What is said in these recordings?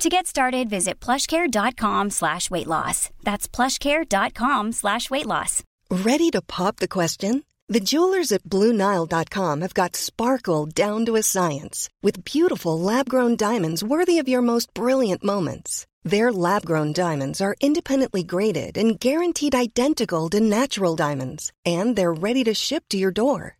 To get started, visit plushcare.com slash weight loss. That's plushcare.com slash weight loss. Ready to pop the question? The jewelers at BlueNile.com have got sparkle down to a science with beautiful lab-grown diamonds worthy of your most brilliant moments. Their lab-grown diamonds are independently graded and guaranteed identical to natural diamonds, and they're ready to ship to your door.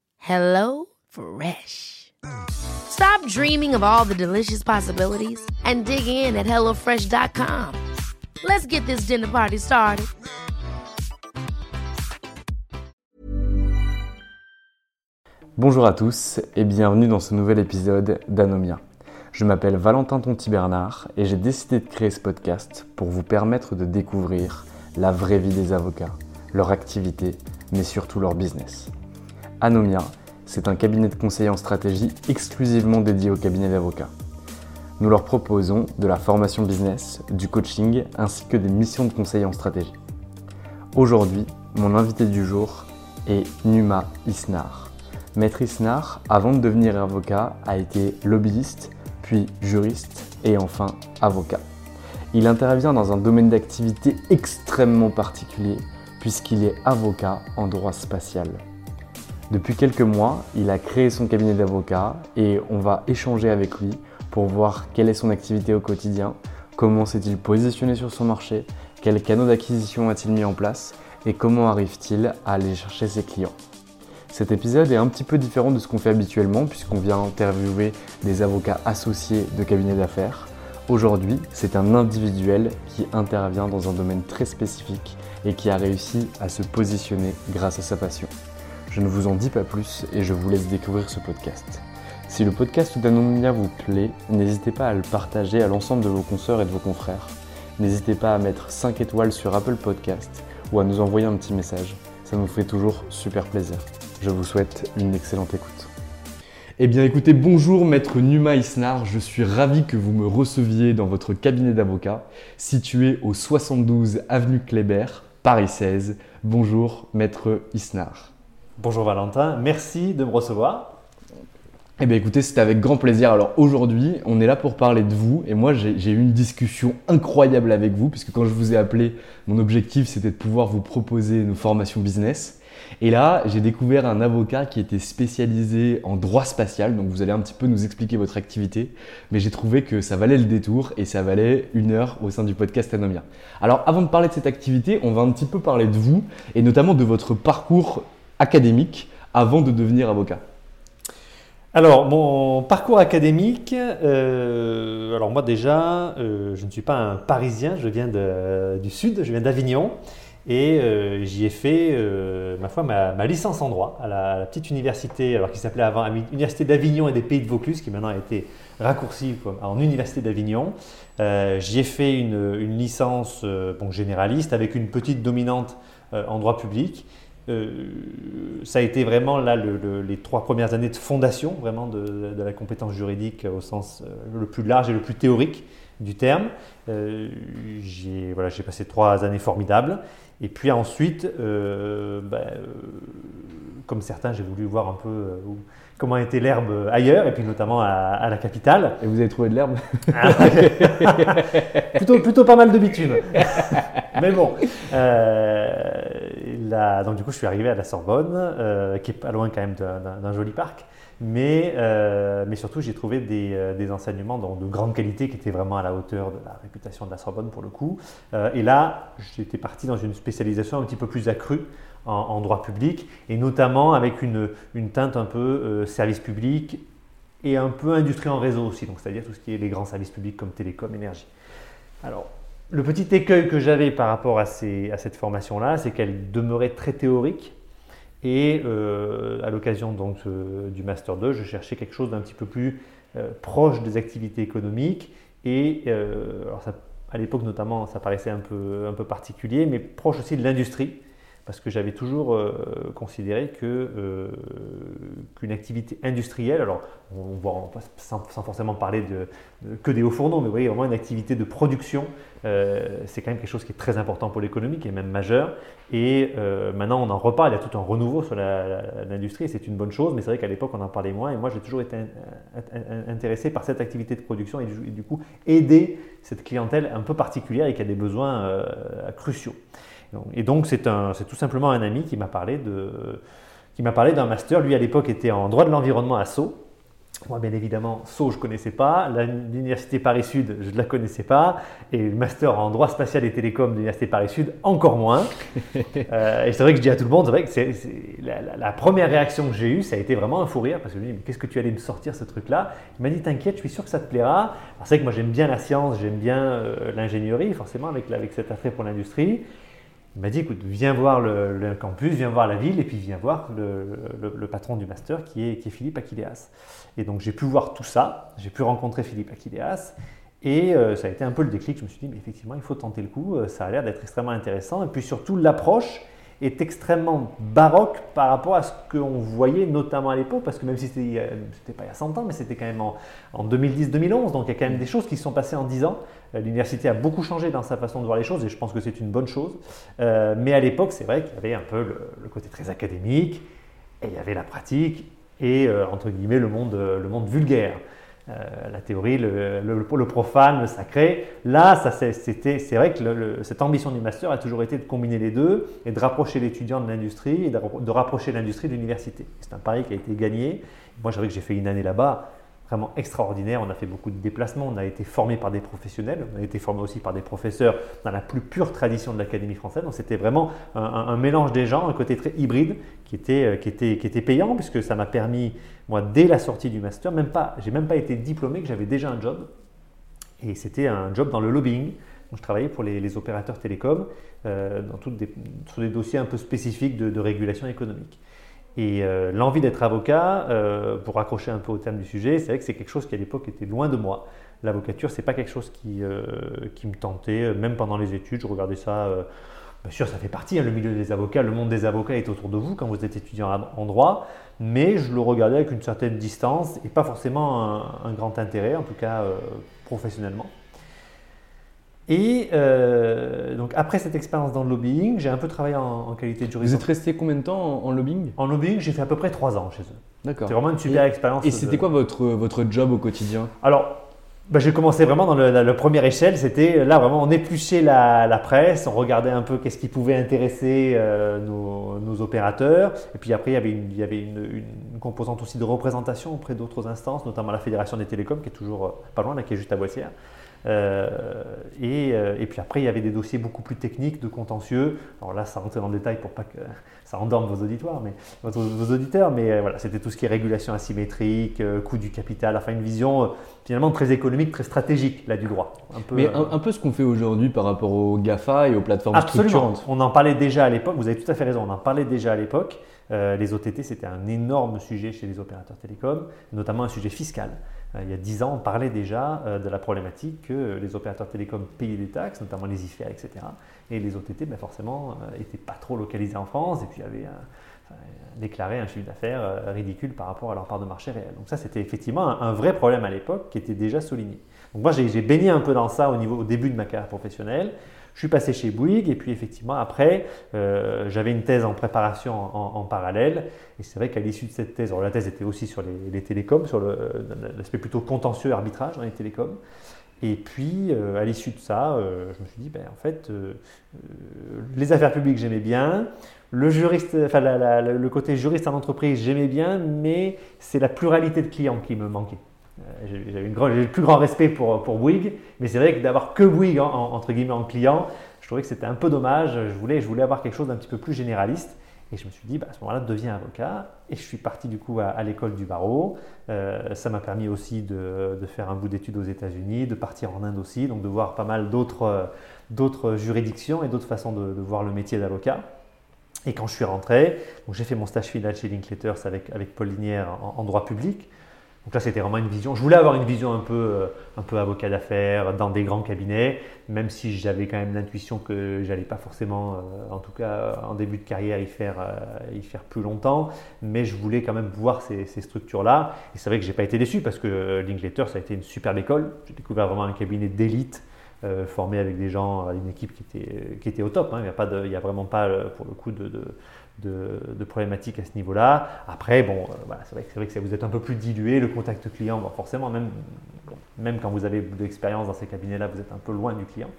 Hello Fresh. Stop dreaming of all the delicious possibilities and dig in at HelloFresh.com. Let's get this dinner party started. Bonjour à tous et bienvenue dans ce nouvel épisode d'Anomia. Je m'appelle Valentin Tonti-Bernard et j'ai décidé de créer ce podcast pour vous permettre de découvrir la vraie vie des avocats, leur activité, mais surtout leur business. Anomia, c'est un cabinet de conseil en stratégie exclusivement dédié aux cabinets d'avocats. Nous leur proposons de la formation business, du coaching ainsi que des missions de conseil en stratégie. Aujourd'hui, mon invité du jour est Numa Isnar. Maître Isnar, avant de devenir avocat, a été lobbyiste, puis juriste et enfin avocat. Il intervient dans un domaine d'activité extrêmement particulier puisqu'il est avocat en droit spatial. Depuis quelques mois, il a créé son cabinet d'avocat et on va échanger avec lui pour voir quelle est son activité au quotidien, comment s'est-il positionné sur son marché, quels canaux d'acquisition a-t-il mis en place et comment arrive-t-il à aller chercher ses clients. Cet épisode est un petit peu différent de ce qu'on fait habituellement puisqu'on vient interviewer des avocats associés de cabinets d'affaires. Aujourd'hui, c'est un individuel qui intervient dans un domaine très spécifique et qui a réussi à se positionner grâce à sa passion. Je ne vous en dis pas plus et je vous laisse découvrir ce podcast. Si le podcast d'Anomia vous plaît, n'hésitez pas à le partager à l'ensemble de vos consoeurs et de vos confrères. N'hésitez pas à mettre 5 étoiles sur Apple Podcast ou à nous envoyer un petit message. Ça nous fait toujours super plaisir. Je vous souhaite une excellente écoute. Eh bien écoutez, bonjour maître Numa Isnar, je suis ravi que vous me receviez dans votre cabinet d'avocat situé au 72 avenue Kléber, Paris 16. Bonjour maître Isnar. Bonjour Valentin, merci de me recevoir. Eh bien écoutez, c'était avec grand plaisir. Alors aujourd'hui, on est là pour parler de vous et moi j'ai eu une discussion incroyable avec vous puisque quand je vous ai appelé, mon objectif c'était de pouvoir vous proposer nos formations business. Et là, j'ai découvert un avocat qui était spécialisé en droit spatial, donc vous allez un petit peu nous expliquer votre activité, mais j'ai trouvé que ça valait le détour et ça valait une heure au sein du podcast Anomia. Alors avant de parler de cette activité, on va un petit peu parler de vous et notamment de votre parcours académique avant de devenir avocat alors, mon parcours académique, euh, alors moi déjà, euh, je ne suis pas un Parisien, je viens du Sud, je viens d'Avignon, et euh, j'y ai fait, ma foi, ma, licence en droit à la, petite université, alors qui s'appelait avant Université d'Avignon et des Pays de Vaucluse, qui maintenant a été raccourcie en Université d'Avignon. j'y ai fait une, une licence bon, généraliste avec une petite dominante en droit public. Euh, ça a été vraiment là les trois premières années de fondation vraiment de, la compétence juridique au sens euh, le plus large et le plus théorique du terme. Euh, j'ai passé trois années formidables. Et puis ensuite, ben, comme certains, j'ai voulu voir un peu comment était l'herbe ailleurs, et puis notamment à, la capitale. Et vous avez trouvé de l'herbe ah, plutôt, plutôt pas mal de bitume. Mais bon, donc du coup, je suis arrivé à la Sorbonne, euh, qui est pas loin quand même d'un joli parc. Mais, euh, mais surtout, j'ai trouvé des, euh, des enseignements de grande qualité qui étaient vraiment à la hauteur de la réputation de la Sorbonne pour le coup. et là, j'étais parti dans une spécialisation un petit peu plus accrue en, droit public, et notamment avec une, une teinte un peu service public et un peu industrie en réseau aussi, donc c'est-à-dire tout ce qui est les grands services publics comme télécom, énergie. Alors, le petit écueil que j'avais par rapport à, ces, à cette formation-là, c'est qu'elle demeurait très théorique. Et euh, à l'occasion donc euh, du Master 2, je cherchais quelque chose d'un petit peu plus euh, proche des activités économiques. Et alors à l'époque notamment, ça paraissait un peu, un peu particulier, mais proche aussi de l'industrie parce que j'avais toujours euh, considéré que euh, qu'une activité industrielle, alors on voit sans, forcément parler que des hauts fourneaux, mais vous voyez vraiment une activité de production, euh, c'est quand même quelque chose qui est très important pour l'économie, qui est même majeur. Et maintenant on en reparle, il y a tout un renouveau sur l'industrie, c'est une bonne chose, mais c'est vrai qu'à l'époque on en parlait moins. Et moi j'ai toujours été intéressé par cette activité de production et du, et du coup aider cette clientèle un peu particulière et qui a des besoins cruciaux. Et donc, c'est tout simplement un ami qui m'a parlé d'un master. Lui, à l'époque, était en droit de l'environnement à Sceaux. Moi, bien évidemment, Sceaux, je ne connaissais pas. L'Université Paris-Sud, je ne la connaissais pas. Et le master en droit spatial et télécom de l'Université Paris-Sud, encore moins. Euh, et c'est vrai que je dis à tout le monde, c'est vrai que la, première réaction que j'ai eue, ça a été vraiment un fou rire. Parce que je me dis, mais qu'est-ce que tu allais me sortir ce truc-là? Il m'a dit, t'inquiète, je suis sûr que ça te plaira. C'est vrai que moi, j'aime bien la science, j'aime bien euh, l'ingénierie, forcément, avec, avec cet attrait pour l'industrie. Il m'a dit, écoute, viens voir le, campus, viens voir la ville, et puis viens voir le, patron du master qui est, qui est Philippe Aquileas. Et donc j'ai pu voir tout ça, j'ai pu rencontrer Philippe Aquileas, et euh, ça a été un peu le déclic. Je me suis dit, mais effectivement, il faut tenter le coup, euh, ça a l'air d'être extrêmement intéressant. Et puis surtout, l'approche est extrêmement baroque par rapport à ce qu'on voyait notamment à l'époque, parce que même si c'était pas il y a 100 ans, mais c'était quand même en, en 2010-2011, donc il y a quand même des choses qui se sont passées en 10 ans. Euh, l'université a beaucoup changé dans sa façon de voir les choses et je pense que c'est une bonne chose. Euh, mais à l'époque, c'est vrai qu'il y avait un peu le, côté très académique et il y avait la pratique et, euh, entre guillemets, le monde, le monde vulgaire. La théorie, le, le, profane, le sacré. Là, c'est vrai que cette ambition du master a toujours été de combiner les deux et de rapprocher l'étudiant de l'industrie et de, de rapprocher l'industrie de l'université. C'est un pari qui a été gagné. Moi, j'avoue que j'ai fait une année là-bas vraiment extraordinaire. On a fait beaucoup de déplacements, on a été formé par des professionnels, on a été formé aussi par des professeurs dans la plus pure tradition de l'Académie française. Donc c'était vraiment un, mélange des gens, un côté très hybride qui était, euh, qui était, qui était payant puisque ça m'a permis, moi, dès la sortie du master, même pas, j'ai même pas été diplômé, que j'avais déjà un job. Et c'était un job dans le lobbying. Donc, je travaillais pour les, opérateurs télécoms euh, dans des, sur des dossiers un peu spécifiques de régulation économique. Et euh, l'envie d'être avocat, euh, pour raccrocher un peu au thème du sujet, c'est vrai que c'est quelque chose qui à l'époque était loin de moi. L'avocature, c'est pas quelque chose qui, euh, qui, me tentait, même pendant les études, je regardais ça. bien sûr, ça fait partie, hein, le milieu des avocats, le monde des avocats est autour de vous quand vous êtes étudiant en droit, mais je le regardais avec une certaine distance et pas forcément un grand intérêt, en tout cas professionnellement. Et euh, donc après cette expérience dans le lobbying, j'ai un peu travaillé en, qualité de juriste. Vous êtes resté combien de temps en, lobbying? En lobbying, j'ai fait à peu près trois ans chez eux. D'accord. C'est vraiment une super expérience. Et c'était quoi votre, votre job au quotidien? Alors, bah, j'ai commencé vraiment dans le, la, première échelle. C'était là vraiment, on épluchait la, la presse, on regardait un peu qu'est-ce qui pouvait intéresser euh, nos, nos, opérateurs. Et puis après, il y avait, une, il y avait une, une composante aussi de représentation auprès d'autres instances, notamment la Fédération des télécoms, qui est toujours euh, pas loin, là, qui est juste à Boissière. Euh, et, euh, et, puis après, il y avait des dossiers beaucoup plus techniques de contentieux. Alors là, ça rentrait dans le détail pour pas que ça endorme vos auditoires, mais vos, auditeurs. Mais euh, voilà, c'était tout ce qui est régulation asymétrique, coût du capital, enfin une vision finalement très économique, très stratégique là du droit. Un peu, mais un, peu ce qu'on fait aujourd'hui par rapport aux GAFA et aux plateformes absolument. structurantes. On en parlait déjà à l'époque. Vous avez tout à fait raison. On en parlait déjà à l'époque. les OTT, c'était un énorme sujet chez les opérateurs télécoms, notamment un sujet fiscal. Euh, il y a 10 ans, on parlait déjà euh, de la problématique que les opérateurs télécoms payaient des taxes, notamment les IFEA, etc. Et les OTT, ben forcément, n'étaient euh, pas trop localisés en France et puis avaient déclaré un chiffre d'affaires ridicule par rapport à leur part de marché réel. Donc ça, c'était effectivement un, vrai problème à l'époque qui était déjà souligné. Donc moi, j'ai baigné un peu dans ça au, niveau, au début de ma carrière professionnelle. Je suis passé chez Bouygues et puis effectivement après, euh, j'avais une thèse en préparation en, parallèle. Et c'est vrai qu'à l'issue de cette thèse, la thèse était aussi sur les, télécoms, sur l'aspect plutôt contentieux arbitrage dans les télécoms. Et puis, euh, à l'issue de ça, euh, je me suis dit, ben, en fait, les affaires publiques, j'aimais bien. Le, juriste, enfin, le côté juriste en entreprise, j'aimais bien, mais c'est la pluralité de clients qui me manquait. Euh, j'ai le plus grand respect pour, pour Bouygues, mais c'est vrai que d'avoir que Bouygues en, entre guillemets en client, je trouvais que c'était un peu dommage. Je voulais, je voulais avoir quelque chose d'un petit peu plus généraliste. Et je me suis dit, bah, à ce moment-là, deviens avocat. Et je suis parti du coup à, l'école du barreau. Euh, ça m'a permis aussi de, faire un bout d'études aux États-Unis, de partir en Inde aussi, donc de voir pas mal d'autres juridictions et d'autres façons de, voir le métier d'avocat. Et quand je suis rentré, j'ai fait mon stage final chez Linkletters avec, avec Paul Linière en droit public. Donc là, c'était vraiment une vision. Je voulais avoir une vision un peu, euh, un peu avocat d'affaires dans des grands cabinets, même si j'avais quand même l'intuition que j'allais pas forcément, euh, en tout cas en début de carrière, y faire, euh, y faire plus longtemps. Mais je voulais quand même voir ces, structures-là. Et c'est vrai que j'ai pas été déçu parce que Linklater, ça a été une superbe école. J'ai découvert vraiment un cabinet d'élite. formé avec des gens, une équipe qui était, qui était au top. Hein. Il n'y a, a, vraiment pas, pour le coup, de de, problématiques à ce niveau-là. Après, bon, euh, c'est vrai, vrai, que vous êtes un peu plus dilué, le contact client, forcément, même, même quand vous avez de l'expérience dans ces cabinets-là, vous êtes un peu loin du client.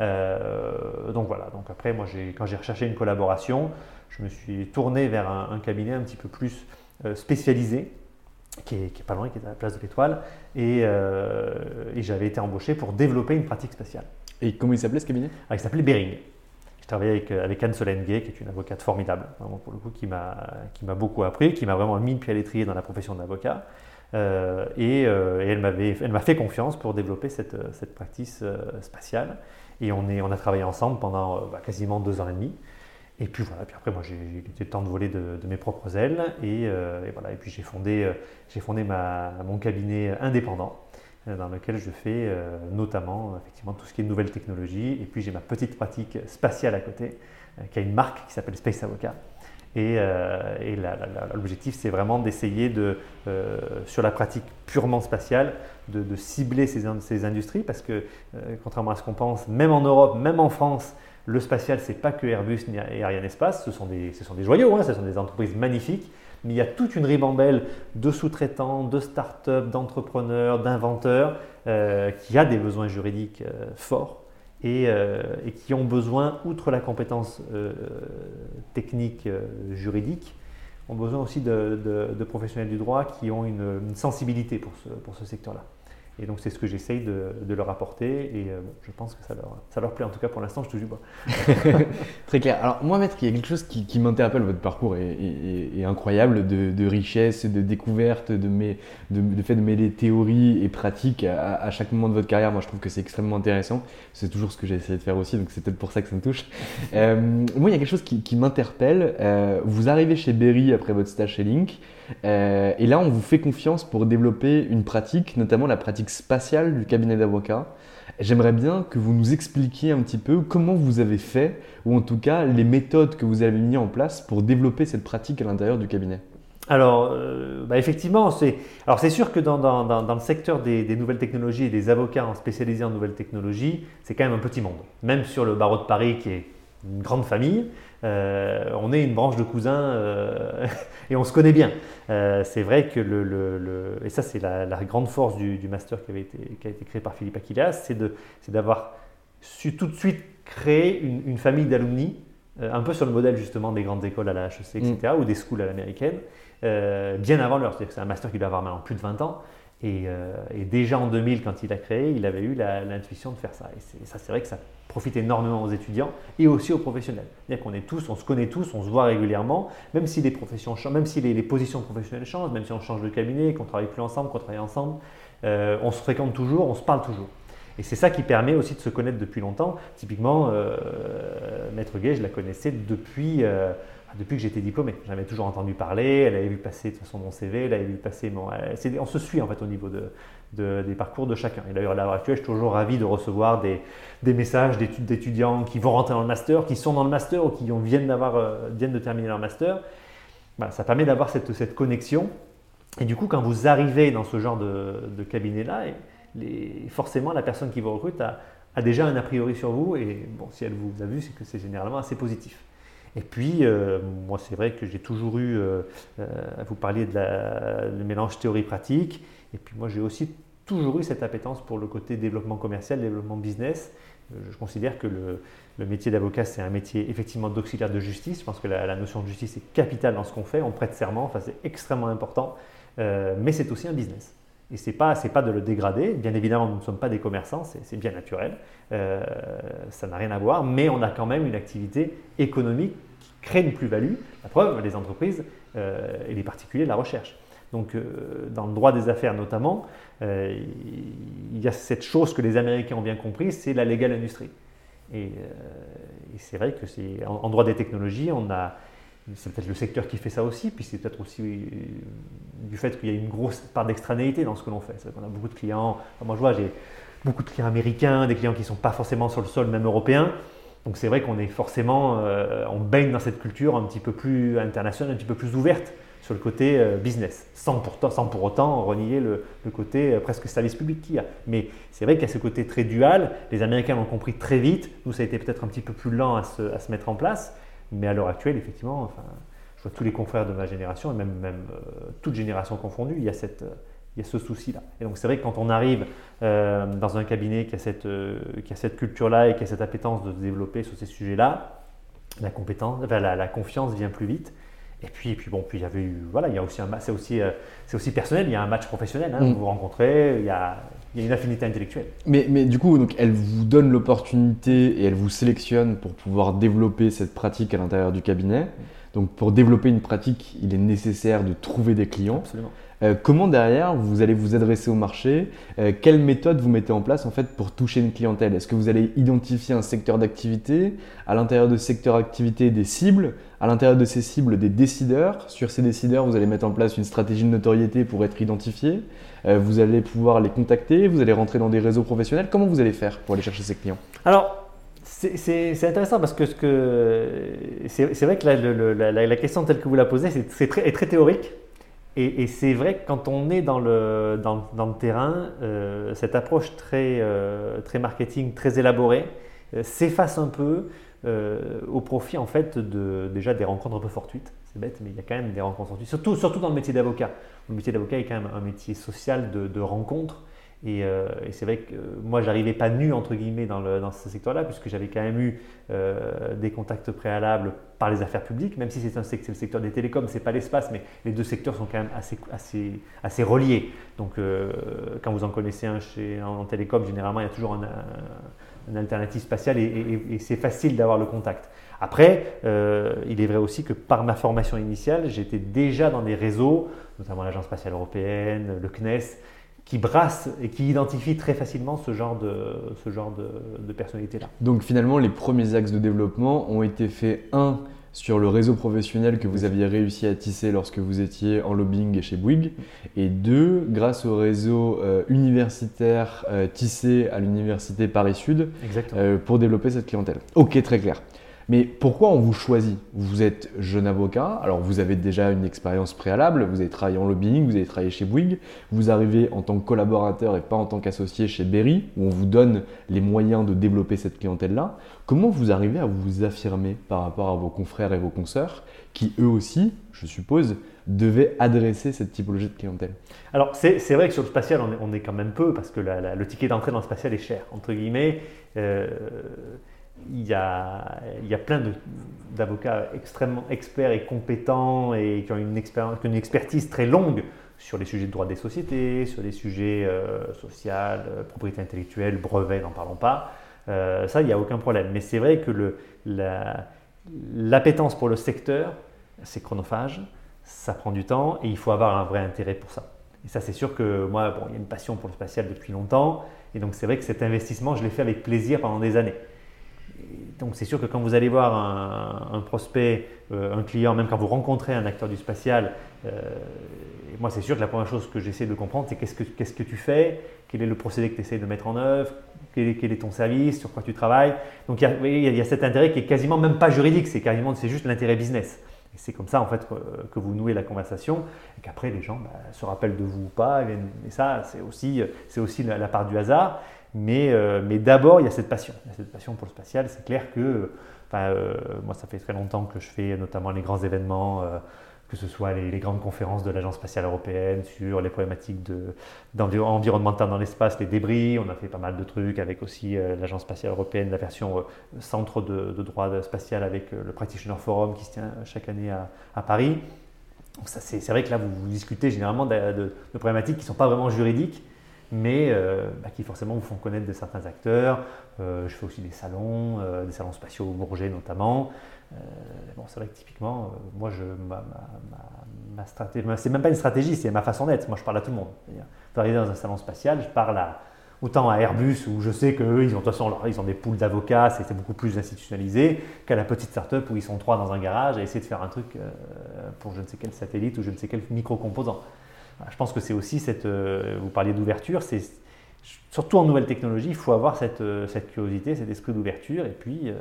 Euh, donc voilà, donc après, moi, quand j'ai recherché une collaboration, je me suis tourné vers un, cabinet un petit peu plus euh, spécialisé, qui est, pas loin, qui est à la place de l'Étoile, et, et j'avais été embauché pour développer une pratique spatiale. Et comment il s'appelait ce cabinet? Ah, Il s'appelait Bering. Je travaillé avec, euh, avec Anne Solengue, qui est une avocate formidable, vraiment pour le coup, qui m'a beaucoup appris, qui m'a vraiment mis le pied à l'étrier dans la profession d'avocat. Euh, et, euh, elle m'a fait confiance pour développer cette, cette practice spatiale. Et on, est, on a travaillé ensemble pendant bah, quasiment deux ans et demi. Et puis voilà, puis après moi j'ai eu le temps de voler de, mes propres ailes et, voilà, et puis j'ai fondé, j'ai fondé mon cabinet indépendant dans lequel je fais euh, notamment effectivement tout ce qui est nouvelles technologies. Et puis j'ai ma petite pratique spatiale à côté, euh, qui a une marque qui s'appelle Space Avocat. Et, l'objectif, c'est vraiment d'essayer de, sur la pratique purement spatiale, de, de cibler ces, ces, industries, parce que contrairement à ce qu'on pense, même en Europe, même en France, le spatial, c'est pas que Airbus et Ariane Espace, ce sont des, ce sont des joyaux, hein, ce sont des entreprises magnifiques, mais il y a toute une ribambelle de sous-traitants, de start-up, d'entrepreneurs, d'inventeurs euh, qui a des besoins juridiques euh, forts euh, et, qui ont besoin, outre la compétence technique juridique, ont besoin aussi de, professionnels du droit qui ont une, sensibilité pour ce secteur-là. Et donc c'est ce que j'essaye de, leur apporter et euh, je pense que ça leur, ça leur plaît. En tout cas pour l'instant, je te du bois. Très clair. Alors moi, maître, il y a quelque chose qui, m'interpelle. Votre parcours est, incroyable de, richesse, de découverte, de, de, fait de mêler théorie et pratique à, chaque moment de votre carrière. Moi, je trouve que c'est extrêmement intéressant. C'est toujours ce que j'ai essayé de faire aussi, donc c'est peut-être pour ça que ça me touche. Euh, moi, il y a quelque chose qui, m'interpelle. Euh, vous arrivez chez Berry après votre stage chez Link. Euh, et là, on vous fait confiance pour développer une pratique, notamment la pratique spatiale du cabinet d'avocats. J'aimerais bien que vous nous expliquiez un petit peu comment vous avez fait, ou en tout cas les méthodes que vous avez mises en place pour développer cette pratique à l'intérieur du cabinet. Alors, euh, bah, effectivement, c'est sûr que dans, le secteur des, des, nouvelles technologies et des avocats spécialisés en nouvelles technologies, c'est quand même un petit monde. Même sur le barreau de Paris, qui est une grande famille, euh, on est une branche de cousins euh, et on se connaît bien. Euh, c'est vrai que le, et ça c'est la, grande force du, master qui, avait été, qui a été créé par Philippe Aquilas, c'est d'avoir su tout de suite créer une, famille d'alumni, un peu sur le modèle justement des grandes écoles à la HEC, etc., mm. ou des schools à l'américaine, bien avant l'heure. C'est-à-dire que c'est un master qui doit avoir maintenant plus de 20 ans. Et, déjà en 2000, quand il a créé, il avait eu l'intuition de faire ça. Et ça, c'est vrai que ça profite énormément aux étudiants et aussi aux professionnels. C'est-à-dire qu'on est tous, on se connaît tous, on se voit régulièrement, même si les professions même si les, positions professionnelles changent, même si on change de cabinet, qu'on travaille plus ensemble, qu'on travaille ensemble, euh, on se fréquente toujours, on se parle toujours. Et c'est ça qui permet aussi de se connaître depuis longtemps. Typiquement, euh, Maître Gay, je la connaissais depuis, euh, depuis que j'étais diplômé. J'avais toujours entendu parler, elle avait vu passer de toute façon mon CV, elle avait vu passer mon... on se suit en fait au niveau de, des parcours de chacun. Et d'ailleurs, à l'heure actuelle, je suis toujours ravi de recevoir des, des messages d'étudiants qui vont rentrer dans le master, qui sont dans le master ou qui viennent, euh, viennent de terminer leur master. ça permet d'avoir cette, cette, connexion. Et du coup, quand vous arrivez dans ce genre de, cabinet-là, forcément, la personne qui vous recrute a, a, déjà un a priori sur vous. Et bon, si elle vous a vu, c'est que c'est généralement assez positif. Et puis, euh, moi, c'est vrai que j'ai toujours eu, euh, vous parliez de la, le mélange théorie-pratique, et puis moi, j'ai aussi toujours eu cette appétence pour le côté développement commercial, développement business. Euh, je considère que le, métier d'avocat, c'est un métier effectivement d'auxiliaire de justice. Je pense que la, notion de justice est capitale dans ce qu'on fait. On prête serment, enfin, c'est extrêmement important, euh, mais c'est aussi un business. Et ce n'est pas, pas de le dégrader. Bien évidemment, nous ne sommes pas des commerçants, c'est bien naturel. Euh, ça n'a rien à voir, mais on a quand même une activité économique crée une plus-value. La preuve, les entreprises et les particuliers la recherchent. Donc, dans le droit des affaires notamment, il y a cette chose que les Américains ont bien compris, c'est la légale industrie. Et, c'est vrai que c'est en, droit des technologies, on a c'est peut-être le secteur qui fait ça aussi, puis c'est peut-être aussi du fait qu'il y a une grosse part d'extranéité dans ce que l'on fait. C'est qu'on a beaucoup de clients, moi je vois, j'ai beaucoup de clients américains, des clients qui ne sont pas forcément sur le sol même européen. Donc c'est vrai qu'on est forcément, euh, on baigne dans cette culture un petit peu plus internationale, un petit peu plus ouverte sur le côté euh, business, sans pour, sans pour, autant renier le, côté euh, presque service public qu'il y a. Mais c'est vrai qu'il y a ce côté très dual, les Américains l'ont compris très vite, nous ça a été peut-être un petit peu plus lent à se, à se mettre en place, mais à l'heure actuelle, effectivement, enfin, je vois tous les confrères de ma génération, et même, même euh, toute génération confondue, il y a, cette, il y a ce souci-là. Et donc c'est vrai que quand on arrive euh, dans un cabinet qui a cette, euh, qui a cette culture-là et qui a cette appétence de se développer sur ces sujets-là, la, compétence, la, la, confiance vient plus vite. Et puis, puis bon, puis il y avait eu, voilà, il y a aussi un, c'est aussi, c'est aussi personnel. Il y a un match professionnel. Hein, mm. Vous vous rencontrez, il y a, il y a une affinité intellectuelle. Mais, mais du coup, donc, elle vous donne l'opportunité et elle vous sélectionne pour pouvoir développer cette pratique à l'intérieur du cabinet. Donc pour développer une pratique, il est nécessaire de trouver des clients. Absolument. Euh, comment derrière vous allez vous adresser au marché? Euh, Quelle méthode vous mettez en place en fait pour toucher une clientèle? Est-ce que vous allez identifier un secteur d'activité? À l'intérieur de ce secteur d'activité, des cibles? À l'intérieur de ces cibles, des décideurs. Sur ces décideurs, vous allez mettre en place une stratégie de notoriété pour être identifié. Euh, Vous allez pouvoir les contacter. Vous allez rentrer dans des réseaux professionnels. Comment vous allez faire pour aller chercher ces clients? Alors, c'est intéressant parce que, c'est vrai que la, question telle que vous la posez, est très théorique. Et, c'est vrai que quand on est dans le, terrain, euh, cette approche très, euh, très marketing, très élaborée, s'efface un peu au profit en fait de, déjà des rencontres un peu fortuites. C'est bête, mais il y a quand même des rencontres fortuites, surtout, surtout dans le métier d'avocat. Le métier d'avocat est quand même un métier social de, de rencontres. Euh, et, c'est vrai que moi, j'arrivais pas nu, entre guillemets, dans, ce secteur-là, puisque j'avais quand même eu euh, des contacts préalables par les affaires publiques, même si c'est un le secteur des télécoms, c'est pas l'espace, mais les deux secteurs sont quand même assez, assez, assez reliés. Donc, euh, quand vous en connaissez un chez, en, télécom, généralement, il y a toujours un, alternative spatiale et, c'est facile d'avoir le contact. Après, il est vrai aussi que par ma formation initiale, j'étais déjà dans des réseaux, notamment l'Agence spatiale européenne, le CNES, qui brasse et qui identifie très facilement ce genre de, de, personnalité-là. Donc finalement, les premiers axes de développement ont été faits, un, sur le réseau professionnel que vous aviez réussi à tisser lorsque vous étiez en lobbying chez Bouygues, et deux, grâce au réseau euh, universitaire euh, tissé à l'université Paris-Sud euh, pour développer cette clientèle. Ok, très clair. Mais pourquoi on vous choisit? Vous êtes jeune avocat, alors vous avez déjà une expérience préalable, vous avez travaillé en lobbying, vous avez travaillé chez Bouygues, vous arrivez en tant que collaborateur et pas en tant qu'associé chez Berry, où on vous donne les moyens de développer cette clientèle-là. Comment vous arrivez à vous affirmer par rapport à vos confrères et vos consoeurs, qui eux aussi, je suppose, devaient adresser cette typologie de clientèle? Alors c'est vrai que sur le spatial, on est, quand même peu, parce que le ticket d'entrée dans le spatial est cher, entre guillemets. Euh, il y a, plein d'avocats extrêmement experts et compétents et qui ont une, une, expertise très longue sur les sujets de droit des sociétés, sur les sujets euh, sociaux, euh, propriété intellectuelle, brevets, n'en parlons pas. Euh, ça, il n'y a aucun problème. Mais c'est vrai que l'appétence pour le secteur, c'est chronophage, ça prend du temps et il faut avoir un vrai intérêt pour ça. Et ça, c'est sûr que moi, bon, il y a une passion pour le spatial depuis longtemps. Et donc, c'est vrai que cet investissement, je l'ai fait avec plaisir pendant des années donc c'est sûr que quand vous allez voir un, prospect, euh, un client, même quand vous rencontrez un acteur du spatial, euh, moi c'est sûr que la première chose que j'essaie de comprendre, c'est qu'est-ce que, qu'est-ce que tu fais, quel est le procédé que tu essaies de mettre en œuvre, quel est, ton service, sur quoi tu travailles? Donc il y, a, il y, a, cet intérêt qui est quasiment même pas juridique, c'est quasiment c'est juste l'intérêt business. Et c'est comme ça en fait que, vous nouez la conversation et qu'après les gens bah, se rappellent de vous ou pas. Et, ça c'est aussi, c'est aussi la part du hasard. Euh, mais, d'abord, il y a cette passion. Il y a cette passion pour le spatial. C'est clair que, euh, moi, ça fait très longtemps que je fais notamment les grands événements, euh, que ce soit les, grandes conférences de l'Agence spatiale européenne sur les problématiques environnementales dans l'espace, les débris. On a fait pas mal de trucs avec aussi l'Agence spatiale européenne, la version centre de, droit spatial avec le Practitioner Forum qui se tient chaque année à, Paris. c'est vrai que là, vous, discutez généralement de, problématiques qui ne sont pas vraiment juridiques mais euh, bah, qui forcément vous font connaître de certains acteurs. je fais aussi des salons, des salons spatiaux au Bourget notamment. Bon, c'est vrai que typiquement, moi, je, ma, stratégie, c'est même pas une stratégie, c'est ma façon d'être. Moi, je parle à tout le monde. Je arriver dans un salon spatial, je parle autant à Airbus où je sais qu'eux, ils ont, de toute façon, ils ont des poules d'avocats, c'est beaucoup plus institutionnalisé, qu'à la petite start-up où ils sont trois dans un garage à essayer de faire un truc euh, pour je ne sais quel satellite ou je ne sais quel micro-composant. Je pense que c'est aussi cette. Euh, vous parliez d'ouverture, c'est surtout en nouvelle technologie, il faut avoir cette, euh, cette curiosité, cet esprit d'ouverture et puis,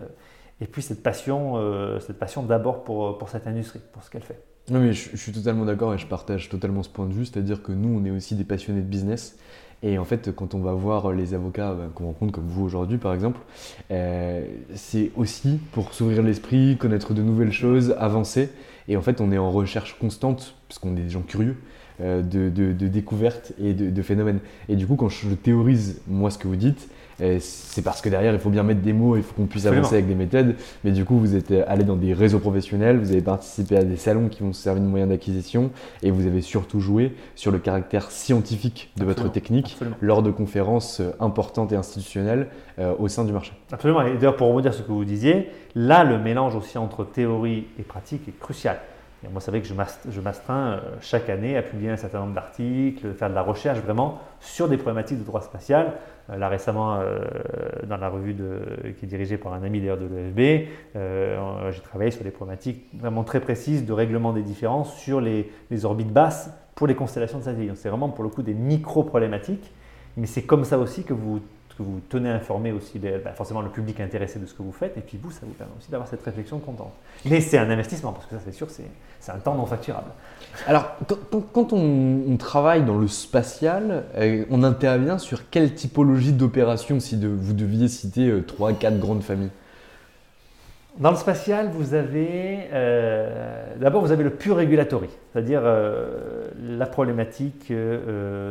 et puis cette passion, cette passion d'abord pour, pour cette industrie, pour ce qu'elle fait. Non, mais je, suis totalement d'accord et je partage totalement ce point de vue, c'est-à-dire que nous, on est aussi des passionnés de business et en fait, quand on va voir les avocats ben, qu'on rencontre, comme vous aujourd'hui par exemple, euh, c'est aussi pour s'ouvrir l'esprit, connaître de nouvelles choses, avancer. Et en fait, on est en recherche constante, parce qu'on est des gens curieux, euh, de, de, découvertes et de, de, phénomènes. Et du coup, quand je théorise, moi, ce que vous dites, c'est parce que derrière, il faut bien mettre des mots, il faut qu'on puisse avancer avec des méthodes. Mais du coup, vous êtes allé dans des réseaux professionnels, vous avez participé à des salons qui vont servir de moyen d'acquisition et vous avez surtout joué sur le caractère scientifique de votre technique lors de conférences euh, importantes et institutionnelles euh, au sein du marché. Absolument. Et d'ailleurs, pour rebondir sur ce que vous disiez, là, le mélange aussi entre théorie et pratique est crucial. Moi, c'est vrai que je m'astreins euh, chaque année à publier un certain nombre d'articles, faire de la recherche vraiment sur des problématiques de droit spatial. Euh, là récemment, euh, dans la revue qui est dirigée par un ami d'ailleurs de l'EFB, j'ai travaillé sur des problématiques vraiment très précises de règlement des différences sur les, orbites basses pour les constellations de satellites. C'est vraiment pour le coup des micro-problématiques, mais c'est comme ça aussi que vous vous tenez informé aussi bah, forcément le public intéressé de ce que vous faites, et puis vous, ça vous permet aussi d'avoir cette réflexion contente. Mais c'est un investissement, parce que ça c'est sûr, c'est un temps non facturable. Alors, quand, on, travaille dans le spatial, euh, on intervient sur quelle typologie d'opération si vous deviez citer euh, trois, 4 quatre grandes familles? Dans le spatial, vous avez euh, d'abord vous avez le pur regulatory, c'est-à-dire la problématique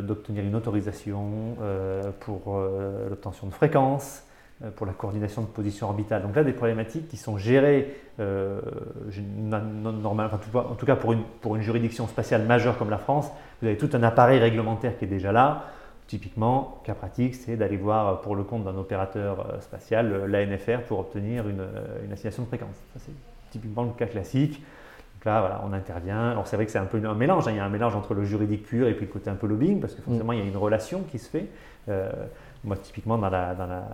d'obtenir une autorisation pour l'obtention de fréquences, euh, pour la coordination de position orbitale. Donc là, des problématiques qui sont gérées, euh, en tout cas pour une, pour une juridiction spatiale majeure comme la France, vous avez tout un appareil réglementaire qui est déjà là. Typiquement, cas pratique, c'est d'aller voir pour le compte d'un opérateur euh, spatial l'ANFR pour obtenir une, une, assignation de fréquence. Ça, c'est typiquement le cas classique. Donc là, voilà, on intervient. Alors c'est vrai que c'est un peu un mélange. Hein. Il y a un mélange entre le juridique pur et puis le côté un peu lobbying, parce que forcément, il y a une relation qui se fait. Moi, typiquement, dans la, dans la,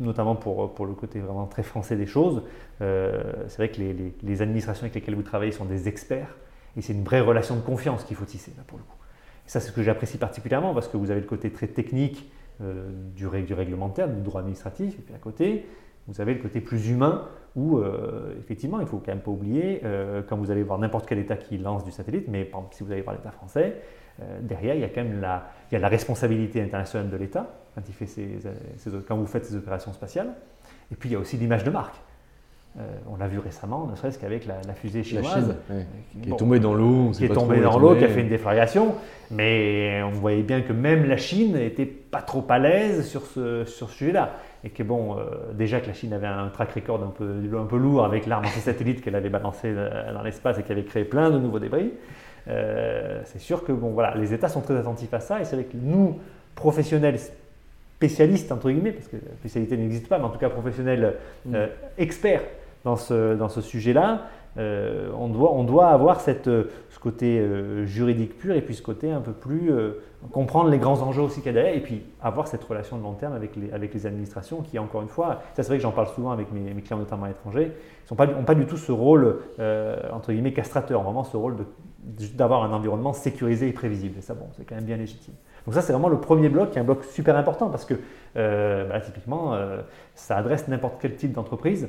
notamment pour, pour, le côté vraiment très français des choses, euh, c'est vrai que les, les, administrations avec lesquelles vous travaillez sont des experts et c'est une vraie relation de confiance qu'il faut tisser, là, pour le coup. Ça, c'est ce que j'apprécie particulièrement parce que vous avez le côté très technique euh, du, du, réglementaire, du droit administratif, et puis à côté, vous avez le côté plus humain où, euh, effectivement, il ne faut quand même pas oublier, quand vous allez voir n'importe quel État qui lance du satellite, mais par exemple, si vous allez voir l'État français, derrière, il y a quand même la, il y a la responsabilité internationale de l'État quand, quand vous faites ces opérations spatiales. Et puis il y a aussi l'image de marque. Euh, on l'a vu récemment, ne serait-ce qu'avec la, fusée chinoise. Euh, qui est tombée dans l'eau. Qui est tombée dans l'eau, qui a fait une déflagration. Mais on voyait bien que même la Chine n'était pas trop à l'aise sur ce, sur ce sujet-là. Et que bon, euh, déjà que la Chine avait un track record un peu, un peu lourd avec l'arme anti-satellite qu'elle avait balancée dans l'espace et qui avait créé plein de nouveaux débris. c'est sûr que bon, voilà, les États sont très attentifs à ça. Et c'est vrai que nous, professionnels spécialistes, entre guillemets, parce que la spécialité n'existe pas, mais en tout cas professionnels mm. experts dans ce, dans ce sujet-là, euh, on, doit, on doit avoir cette, ce côté euh, juridique pur et puis ce côté un peu plus comprendre les grands enjeux aussi qu'il y a derrière et puis avoir cette relation de long terme avec les, avec les administrations qui, encore une fois, ça c'est vrai que j'en parle souvent avec mes, clients notamment étrangers, ils n'ont pas, pas, du tout ce rôle, entre guillemets, castrateur, vraiment ce rôle d'avoir un environnement sécurisé et prévisible. Et ça, bon, c'est quand même bien légitime. Donc ça, c'est vraiment le premier bloc, qui est un bloc super important parce que euh, bah, typiquement, euh, ça adresse n'importe quel type d'entreprise,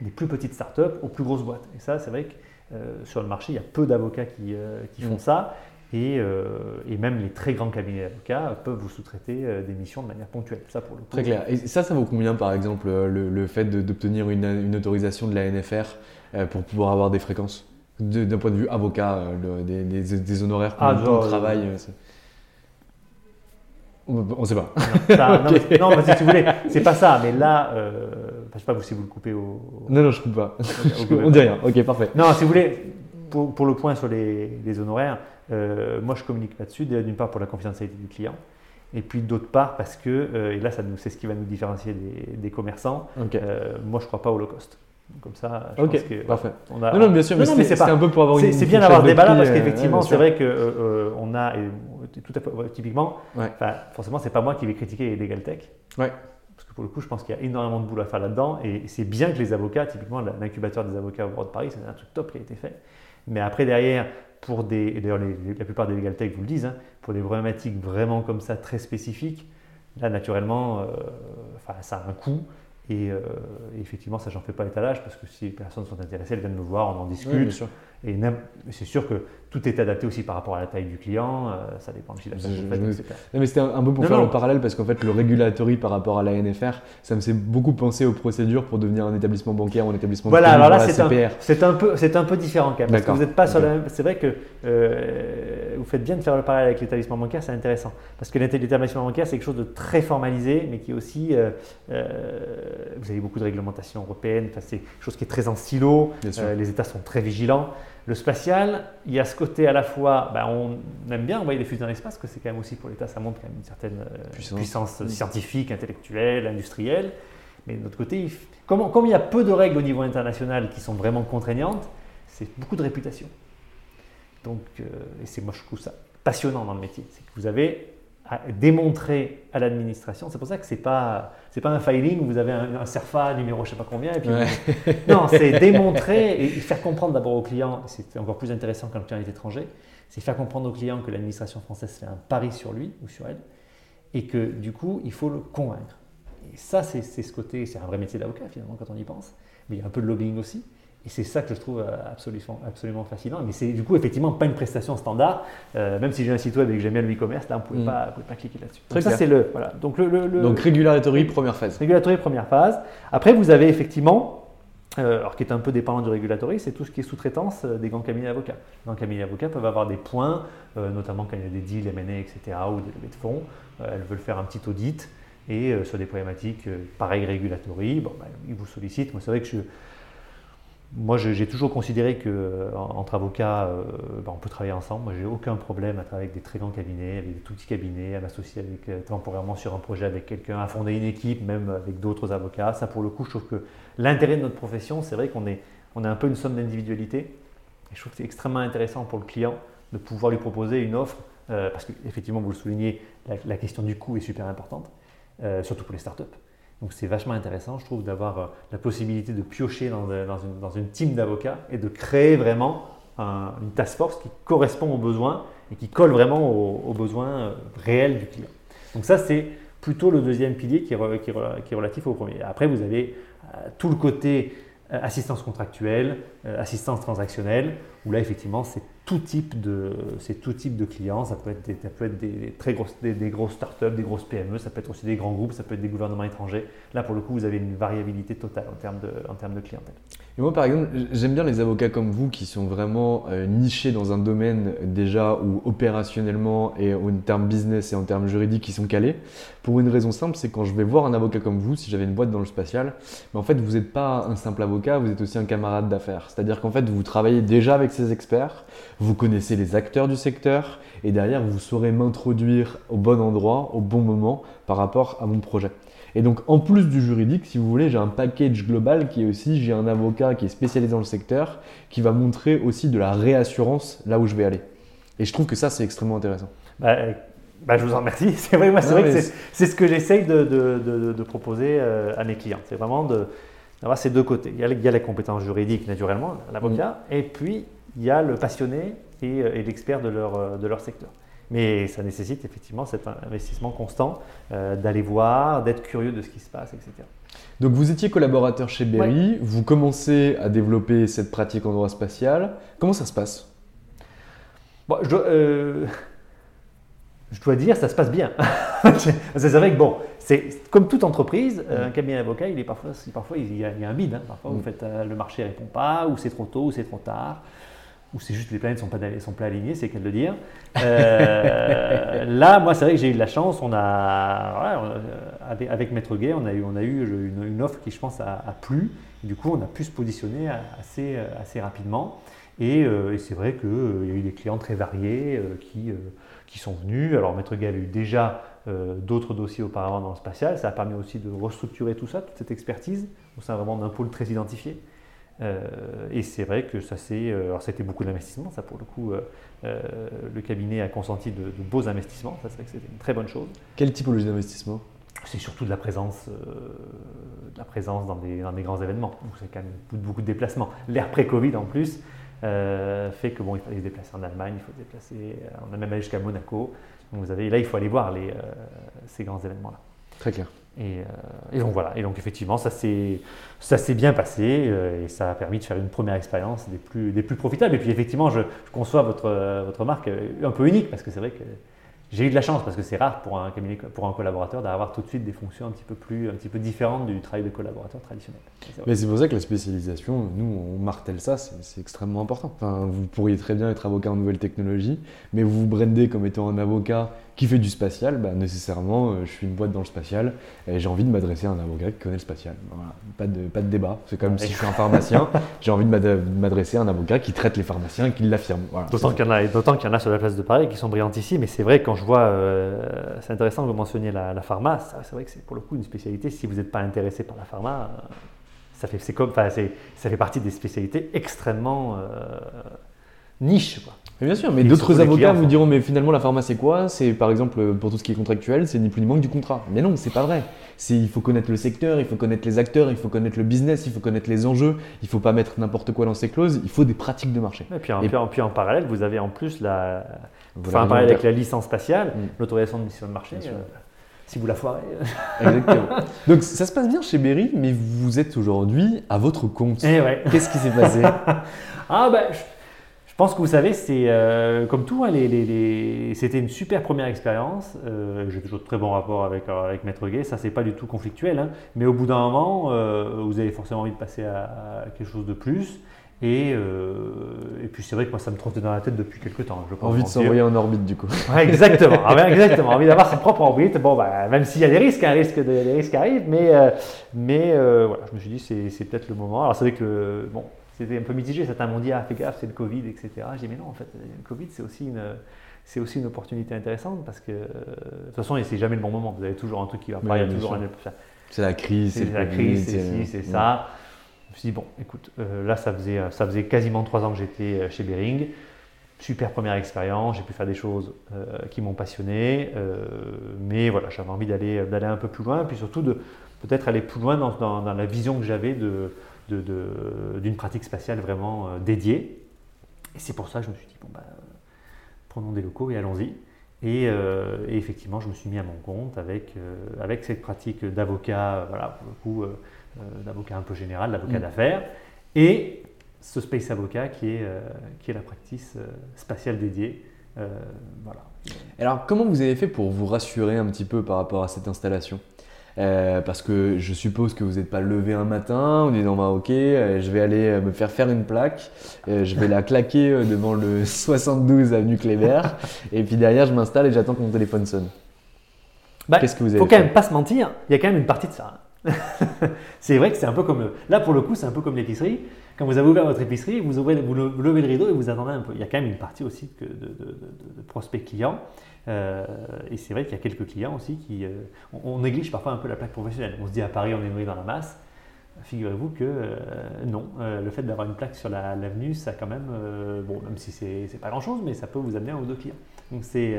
des plus petites startups aux plus grosses boîtes. Et ça, c'est vrai que euh, sur le marché, il y a peu d'avocats qui, font mm. ça. Et, même les très grands cabinets d'avocats peuvent vous sous-traiter des missions de manière ponctuelle. Ça, pour le Très clair. Et ça, ça vaut combien, par exemple, le, fait d'obtenir une, autorisation de la NFR pour pouvoir avoir des fréquences? D'un point de vue avocat, des, honoraires pour ah, le travail on ne sait pas. Non, mais, si tu voulais, c'est pas ça. Mais là, euh, je sais pas si vous le coupez au. Non, non, je coupe pas. on dit rien. Ok, parfait. Non, si vous voulez, pour, le point sur les, honoraires, euh, moi je communique là-dessus, d'une part pour la confidentialité du client, Et puis d'autre part, parce que, et là, c'est ce qui va nous différencier des, commerçants, moi, je ne crois pas au low cost. Comme ça, je pense que, parfait. On a, non, non, bien sûr, mais, c'est un peu pour avoir une. C'est bien d'avoir des débat parce qu'effectivement, c'est vrai qu'on on a, tout à fait, typiquement, forcément, c'est pas moi qui vais critiquer les Legal Tech. Ouais. Parce que pour le coup, je pense qu'il y a énormément de boulot à faire là-dedans. Et c'est bien que les avocats, typiquement l'incubateur des avocats au Bois de Paris, c'est un truc top qui a été fait. Mais après, derrière, pour des. Et d'ailleurs, la plupart des Legal Tech vous le disent, hein, pour des problématiques vraiment comme ça, très spécifiques, là, naturellement, euh, ça a un coût. Et, euh, effectivement, ça, j'en fais pas l'étalage parce que si les personnes sont intéressées, elles viennent nous voir, on en discute. Et c'est sûr que tout est adapté aussi par rapport à la taille du client. Euh, ça dépend aussi de la je, mais c'était un, peu pour faire le parallèle parce qu'en fait, le regulatory par rapport à la NFR, ça me fait beaucoup penser aux procédures pour devenir un établissement bancaire ou un établissement voilà, alors là, c'est un, un, peu, c'est un peu différent quand même. Parce que vous n'êtes pas sur la même. C'est vrai que euh, vous faites bien de faire le parallèle avec l'établissement bancaire, c'est intéressant. Parce que l'établissement bancaire, c'est quelque chose de très formalisé, mais qui est aussi vous avez beaucoup de réglementations européennes, c'est quelque chose qui est très en silo, euh, les États sont très vigilants. Le spatial, il y a ce côté à la fois, ben, on aime bien envoyer des fusées dans l'espace, que c'est quand même aussi pour l'État, ça montre quand même une certaine euh, puissance, scientifique, intellectuelle, industrielle. Mais de l'autre côté, comme, comme, il y a peu de règles au niveau international qui sont vraiment contraignantes, c'est beaucoup de réputation. Donc, euh, et c'est moi je trouve ça passionnant dans le métier, c'est que vous avez à démontrer à l'administration. C'est pour ça que c'est pas c'est pas un filing où vous avez un, CERFA numéro je sais pas combien et puis non c'est démontrer et faire comprendre d'abord au client. C'est encore plus intéressant quand le client est étranger. C'est faire comprendre au client que l'administration française fait un pari sur lui ou sur elle et que du coup il faut le convaincre. Et ça c'est ce côté c'est un vrai métier d'avocat finalement quand on y pense. Mais il y a un peu de lobbying aussi. Et c'est ça que je trouve euh, absolument, absolument fascinant. Mais c'est du coup effectivement pas une prestation standard. Euh, même si j'ai un site web et que j'aime bien le e-commerce, là on ne pouvait, mm. pas, pas cliquer là-dessus. Donc ça c'est le, voilà. Donc, le, Donc regulatory première phase. Regulatory première phase. Après vous avez effectivement, euh, alors qui est un peu dépendant du regulatory, c'est tout ce qui est sous-traitance des grands cabinets d'avocats. Les grands cabinets d'avocats peuvent avoir des points, notamment quand il y a des deals M&A, etc. ou des levées de fonds. elles veulent faire un petit audit et sur des problématiques pareil regulatory, bon, ben, ils vous sollicitent. Moi c'est vrai que je moi, j'ai toujours considéré qu'entre euh, avocats, euh, bah, on peut travailler ensemble. Moi, j'ai aucun problème à travailler avec des très grands cabinets, avec des tout petits cabinets, à m'associer avec, euh, temporairement sur un projet avec quelqu'un, à fonder une équipe, même avec d'autres avocats. Ça, pour le coup, je trouve que l'intérêt de notre profession, c'est vrai qu'on est, on est un peu une somme d'individualité. Et je trouve que c'est extrêmement intéressant pour le client de pouvoir lui proposer une offre, parce qu'effectivement, vous le soulignez, la, question du coût est super importante, surtout pour les startups. Donc c'est vachement intéressant, je trouve, d'avoir euh, la possibilité de piocher dans, une, dans une, team d'avocats et de créer vraiment une task force qui correspond aux besoins et qui colle vraiment aux, besoins euh, réels du client. Donc ça, c'est plutôt le deuxième pilier qui est, qui est, relatif au premier. Après, vous avez euh, tout le côté assistance contractuelle, assistance transactionnelle, où là, effectivement, c'est tout type de, c'est tout type de clients. Ça peut être des, ça peut être des très grosses, des, grosses startups, des grosses PME, ça peut être aussi des grands groupes, ça peut être des gouvernements étrangers. Là, pour le coup, vous avez une variabilité totale en termes de, en termes de clientèle. Moi, par exemple, j'aime bien les avocats comme vous qui sont vraiment euh, nichés dans un domaine déjà où opérationnellement et en termes business et en termes juridiques, ils sont calés. Pour une raison simple, c'est quand je vais voir un avocat comme vous, si j'avais une boîte dans le spatial, mais en fait, vous n'êtes pas un simple avocat, vous êtes aussi un camarade d'affaires. C'est-à-dire qu'en fait, vous travaillez déjà avec ces experts, vous connaissez les acteurs du secteur et derrière, vous saurez m'introduire au bon endroit, au bon moment par rapport à mon projet. Et donc, en plus du juridique, si vous voulez, j'ai un package global qui est aussi, j'ai un avocat qui est spécialisé dans le secteur, qui va montrer aussi de la réassurance là où je vais aller. Et je trouve que ça, c'est extrêmement intéressant. Bah, bah, je vous en remercie. C'est vrai, moi, c'est vrai que c'est ce que j'essaye de, de, de, proposer euh, à mes clients. C'est vraiment d'avoir ces deux côtés. Il y, a, il y, a, les compétences juridiques, naturellement, l'avocat, et puis il y a le passionné et, euh, et l'expert de leur, euh, de leur secteur. Mais ça nécessite effectivement cet investissement constant euh, d'aller voir, d'être curieux de ce qui se passe, etc. Donc vous étiez collaborateur chez Berry, vous commencez à développer cette pratique en droit spatial. Comment ça se passe? Je, dois, euh, je, dois, dire, ça se passe bien. c'est vrai que bon, c'est comme toute entreprise, euh, un cabinet d'avocat, il est parfois, parfois il y, a, un bide. Hein. Parfois, vous mm. faites le marché répond pas, ou c'est trop tôt, ou c'est trop tard ou c'est juste que les planètes ne sont pas, sont pas alignées, c'est qu'elle de dire. Euh, là, moi, c'est vrai que j'ai eu de la chance. On a, avec, Maître Gay, on a eu, on a eu une, offre qui, je pense, a, plu. Du coup, on a pu se positionner assez, assez rapidement. Et, c'est vrai qu'il y a eu des clients très variés qui, qui sont venus. Alors Maître Gay avait eu déjà d'autres dossiers auparavant dans le spatial. Ça a permis aussi de restructurer tout ça, toute cette expertise, au sein vraiment d'un pôle très identifié. Euh, et c'est vrai que ça c'est, euh, alors c'était beaucoup d'investissements, ça pour le coup, euh, le cabinet a consenti de, beaux investissements, ça c'est vrai que c'était une très bonne chose. Quelle typologie d'investissement? C'est surtout de la présence, de la présence dans, des, dans des grands événements. Donc c'est quand même beaucoup, de déplacements. L'ère pré-Covid en plus fait que bon, il fallait se déplacer en Allemagne, il faut se déplacer, on a même allé jusqu'à Monaco. Donc vous avez, là, il faut aller voir les, ces grands événements-là. Très clair. Euh, et, donc voilà, et donc effectivement, ça s'est bien passé euh, et ça a permis de faire une première expérience des plus, des plus profitables. Et puis effectivement, je, conçois votre, votre marque euh, un peu unique parce que c'est vrai que j'ai eu de la chance parce que c'est rare pour un, pour un collaborateur d'avoir tout de suite des fonctions un petit peu, plus, un petit peu différentes du travail de collaborateur traditionnel. Mais c'est pour ça que la spécialisation, nous, on martèle ça, c'est extrêmement important. Enfin, vous pourriez très bien être avocat en nouvelles technologies, mais vous vous brandez comme étant un avocat qui fait du spatial, bah, nécessairement, euh, je suis une boîte dans le spatial et j'ai envie de m'adresser à un avocat qui connaît le spatial. Voilà. Pas, de, pas de débat. C'est comme si je suis un pharmacien, j'ai envie de m'adresser à un avocat qui traite les pharmaciens et qui l'affirme. Voilà. D'autant qu'il y, y, en a sur la place de Paris qui sont brillants ici, mais c'est vrai, quand je vois, euh, c'est intéressant que vous mentionniez la, la pharma, c'est vrai que c'est pour le coup une spécialité. Si vous n'êtes pas intéressé par la pharma, euh, ça fait, comme, ça fait partie des spécialités extrêmement niche. Quoi. bien sûr, mais d'autres avocats vous diront mais finalement la pharmacie c'est quoi? C'est par exemple pour tout ce qui est contractuel, c'est ni plus ni moins que du contrat. Mais non, c'est pas vrai. Il faut connaître le secteur, il faut connaître les acteurs, il faut connaître le business, il faut connaître les enjeux, il faut pas mettre n'importe quoi dans ses clauses, il faut des pratiques de marché. Et puis, en, puis, en, parallèle, vous avez en plus la, enfin, parallèle avec la licence spatiale, mm. l'autorisation de mission de marché. Euh, si vous la foirez. Exactement. Donc ça se passe bien chez Berry, mais vous êtes aujourd'hui à votre compte. Eh ouais. Qu'est-ce qui s'est passé? Ah ben, je pense que vous savez, c'est euh, comme tout, hein, c'était une super première expérience. Euh, j'ai toujours de très bons rapports avec, euh, avec Maître Gay, ça c'est pas du tout conflictuel, hein. mais au bout d'un moment, vous avez forcément envie de passer à, quelque chose de plus. Et, et puis c'est vrai que moi ça me trottait dans la tête depuis quelques temps. Je envie de s'envoyer en orbite du coup. exactement, ah exactement. Envie d'avoir sa propre orbite. Bon, bah, même s'il y a des risques, un risque de, des risques arrivent, mais, mais voilà, je me suis dit c'est peut-être le moment. Alors c'est vrai que bon, c'était un peu mitigé. Certains m'ont dit, ah, fais gaffe, c'est le Covid, etc. J'ai dit, mais non, en fait, le Covid, c'est aussi une, c'est aussi une opportunité intéressante parce que, de toute façon, c'est jamais le bon moment. Vous avez toujours un truc qui va pas, il y a toujours un. C'est la crise, c'est la crise, c'est c'est ça. Je me suis dit, bon, écoute, euh, là, ça faisait, ça faisait quasiment trois ans que j'étais euh, chez Bering. Super première expérience, j'ai pu faire des choses euh, qui m'ont passionné, mais voilà, j'avais envie d'aller, d'aller un peu plus loin, puis surtout de peut-être aller plus loin dans, dans, dans la vision que j'avais de, d'une pratique spatiale vraiment euh, dédiée. Et c'est pour ça que je me suis dit, bon, bah, prenons des locaux et allons-y. Et, euh, effectivement, je me suis mis à mon compte avec, euh, avec cette pratique d'avocat, voilà, pour le coup, d'avocat un peu général, d'avocat mm. d'affaires, et ce Space Avocat qui est, qui est la pratique spatiale dédiée. voilà. Alors, comment vous avez fait pour vous rassurer un petit peu par rapport à cette installation? Euh, parce que je suppose que vous n'êtes pas levé un matin, dit non bah ok, euh, je vais aller euh, me faire faire une plaque, je vais la claquer devant le 72 avenue Kléber, et puis derrière je m'installe et j'attends que mon téléphone sonne. Bah, Qu'est-ce que vous avez Faut quand même pas se mentir, il y a quand même une partie de ça. c'est vrai que c'est un peu comme là pour le coup c'est un peu comme l'épicerie. Quand vous avez ouvert votre épicerie, vous, ouvrez, vous levez le rideau et vous attendez un peu. Il y a quand même une partie aussi de, de, de prospects clients euh, et c'est vrai qu'il y a quelques clients aussi qui. Euh, on, néglige parfois un peu la plaque professionnelle. On se dit à Paris, on est nourri dans la masse. Figurez-vous que euh, non, le fait d'avoir une plaque sur l'avenue, ça quand même, bon, même si c'est pas grand-chose, mais ça peut vous amener un ou deux clients. Donc c'est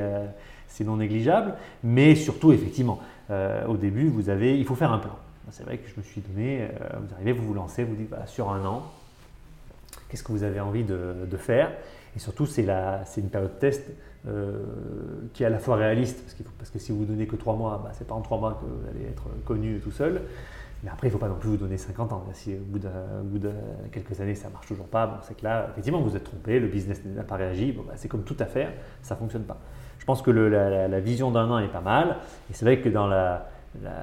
non négligeable, mais surtout, effectivement, au début, vous avez, il faut faire un plan. C'est vrai que je me suis donné, vous arrivez, vous vous lancez, vous dites, voilà, sur un an, qu'est-ce que vous avez envie de faire? Et surtout, c'est une période de test euh, qui est à la fois réaliste, parce, faut, parce que si vous donnez que trois mois, bah, c'est pas en trois mois que vous allez être connu tout seul. Mais après, il ne faut pas non plus vous donner 50 ans. Si au bout, de, quelques années, ça ne marche toujours pas, bon, c'est que là, effectivement, vous êtes trompé, le business n'a pas réagi, bah, c'est comme tout à faire, ça ne fonctionne pas. Je pense que la, vision d'un an est pas mal. Et c'est vrai que dans la,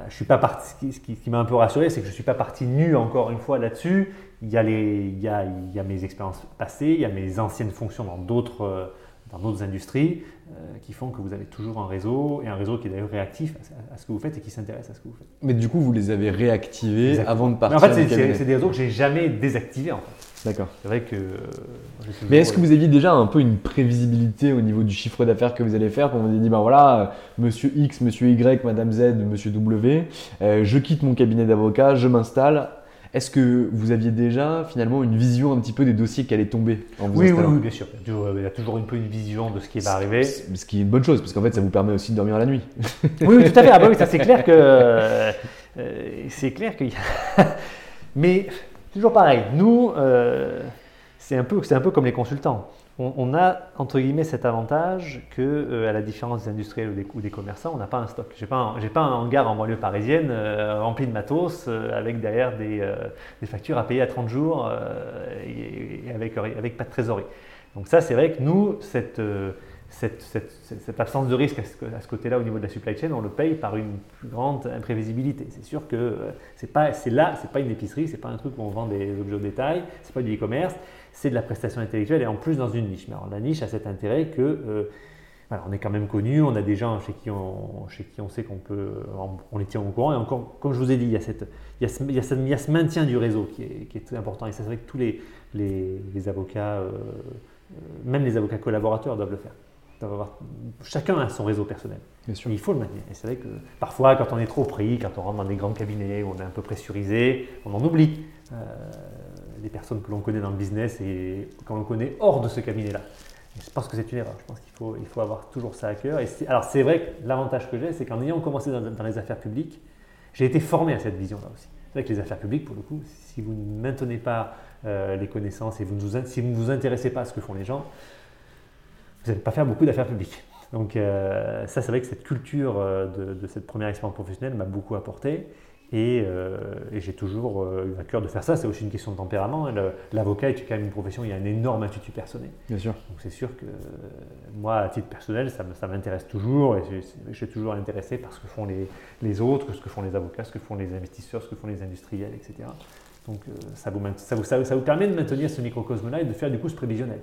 je suis pas parti, ce qui, m'a un peu rassuré, c'est que je ne suis pas parti nu encore une fois là-dessus. Il, il, il y a, mes expériences passées, il y a mes anciennes fonctions dans d'autres dans d'autres industries qui font que vous avez toujours un réseau et un réseau qui est d'ailleurs réactif à, ce que vous faites et qui s'intéresse à ce que vous faites. Mais du coup, vous les avez réactivés avant de partir. en fait, c'est des réseaux que j'ai jamais désactivés en fait. D'accord. C'est vrai que. Mais est-ce que vous aviez déjà un peu une prévisibilité au niveau du chiffre d'affaires que vous allez faire Quand vous avez dit, ben voilà, euh, monsieur X, monsieur Y, madame Z, monsieur W, euh, je quitte mon cabinet d'avocat, je m'installe. Est-ce que vous aviez déjà finalement une vision un petit peu des dossiers qui allaient tomber en vous oui, oui, oui, bien sûr. Il y a toujours un peu une vision de ce qui va arriver. Ce qui est une bonne chose, parce qu'en fait, ça vous permet aussi de dormir la nuit. oui, tout à fait. Ah bah oui, ça c'est clair que. Euh, c'est clair qu'il y a. Mais Toujours pareil, nous, euh, c'est un, peu, un peu comme les consultants. On, a, entre guillemets, cet avantage que, euh, à la différence des industriels ou des, commerçants, on n'a pas un stock. Je n'ai pas, pas un hangar en banlieue parisienne euh, rempli de matos avec derrière des, factures à payer à 30 jours et, avec pas de trésorerie. Donc ça, c'est vrai que nous, cette cette, absence de risque à ce, côté-là au niveau de la supply chain, on le paye par une plus grande imprévisibilité. C'est sûr que euh, c'est pas, c'est là, c'est pas une épicerie, c'est pas un truc où on vend des objets au détail, c'est pas du e-commerce, c'est de la prestation intellectuelle et en plus dans une niche. Mais alors la niche a cet intérêt que euh, on est quand même connu, on a des gens chez qui on, chez qui on sait qu'on peut, on, les tient au courant. Et encore, comme je vous ai dit, il y a, cette, il y a, ce, il y a, ce, maintien du réseau qui est, très important. Et c'est vrai que tous les, les, avocats, euh, même les avocats collaborateurs doivent le faire chacun a son réseau personnel. il faut le maintenir. Et c'est vrai que parfois, quand on est trop pris, quand on rentre dans des grands cabinets où on est un peu pressurisé, on en oublie euh, les personnes que l'on connaît dans le business et qu'on l'on connaît hors de ce cabinet-là. je pense que c'est une erreur. Je pense qu'il faut, il faut avoir toujours ça à cœur. Et alors, c'est vrai que l'avantage que j'ai, c'est qu'en ayant commencé dans, les affaires publiques, j'ai été formé à cette vision-là aussi. C'est vrai que les affaires publiques, pour le coup, si vous ne maintenez pas euh, les connaissances et vous si vous ne vous intéressez pas à ce que font les gens, vous n'allez pas faire beaucoup d'affaires publiques. Donc euh, ça, c'est vrai que cette culture euh, de, cette première expérience professionnelle m'a beaucoup apporté. Et, euh, j'ai toujours eu à cœur de faire ça. C'est aussi une question de tempérament. L'avocat est quand même une profession, il y a un énorme attitude personnelle. Bien sûr. Donc c'est sûr que moi, à titre personnel, ça, m'intéresse toujours. Et je, suis toujours intéressé par ce que font les, les, autres, ce que font les avocats, ce que font les investisseurs, ce que font les industriels, etc. Donc euh, ça vous, ça, ça, vous, permet de maintenir ce microcosme-là et de faire du coup ce prévisionnel.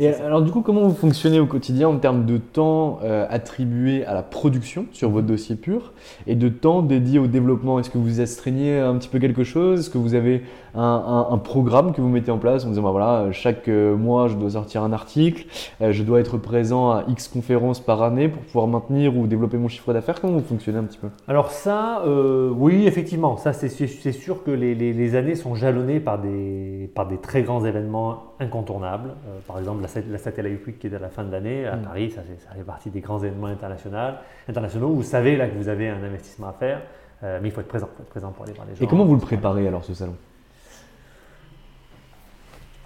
Et alors du coup, comment vous fonctionnez au quotidien en termes de temps euh, attribué à la production sur votre dossier pur et de temps dédié au développement? Est-ce que vous astreignez un petit peu quelque chose? Est-ce que vous avez un, programme que vous mettez en place en disant bah, voilà, chaque euh, mois je dois sortir un article, je dois être présent à X conférences par année pour pouvoir maintenir ou développer mon chiffre d'affaires? Comment vous fonctionnez un petit peu? Alors ça, oui, effectivement, ça c'est sûr que les, les, les années sont jalonnés par des, par des très grands événements incontournables. Euh, par exemple, la, la Satellite Week qui est à la fin de l'année à mm. Paris, ça, ça, fait partie des grands événements internationaux, internationaux. Vous savez là que vous avez un investissement à faire, euh, mais il faut être présent, faut être présent pour aller voir les gens. Et comment vous le préparez alors ce salon?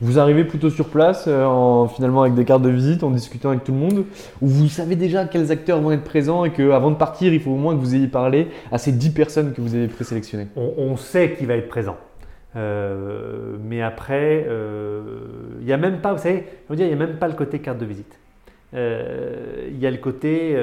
Vous arrivez plutôt sur place, euh, en, finalement avec des cartes de visite, en discutant avec tout le monde, ou vous savez déjà quels acteurs vont être présents et qu'avant de partir, il faut au moins que vous ayez parlé à ces 10 personnes que vous avez présélectionnées? On, on sait qui va être présent. Euh, mais après, euh, il n'y a même pas, vous savez, je veux dire, il n'y a même pas le côté carte de visite. Euh, il y a le côté.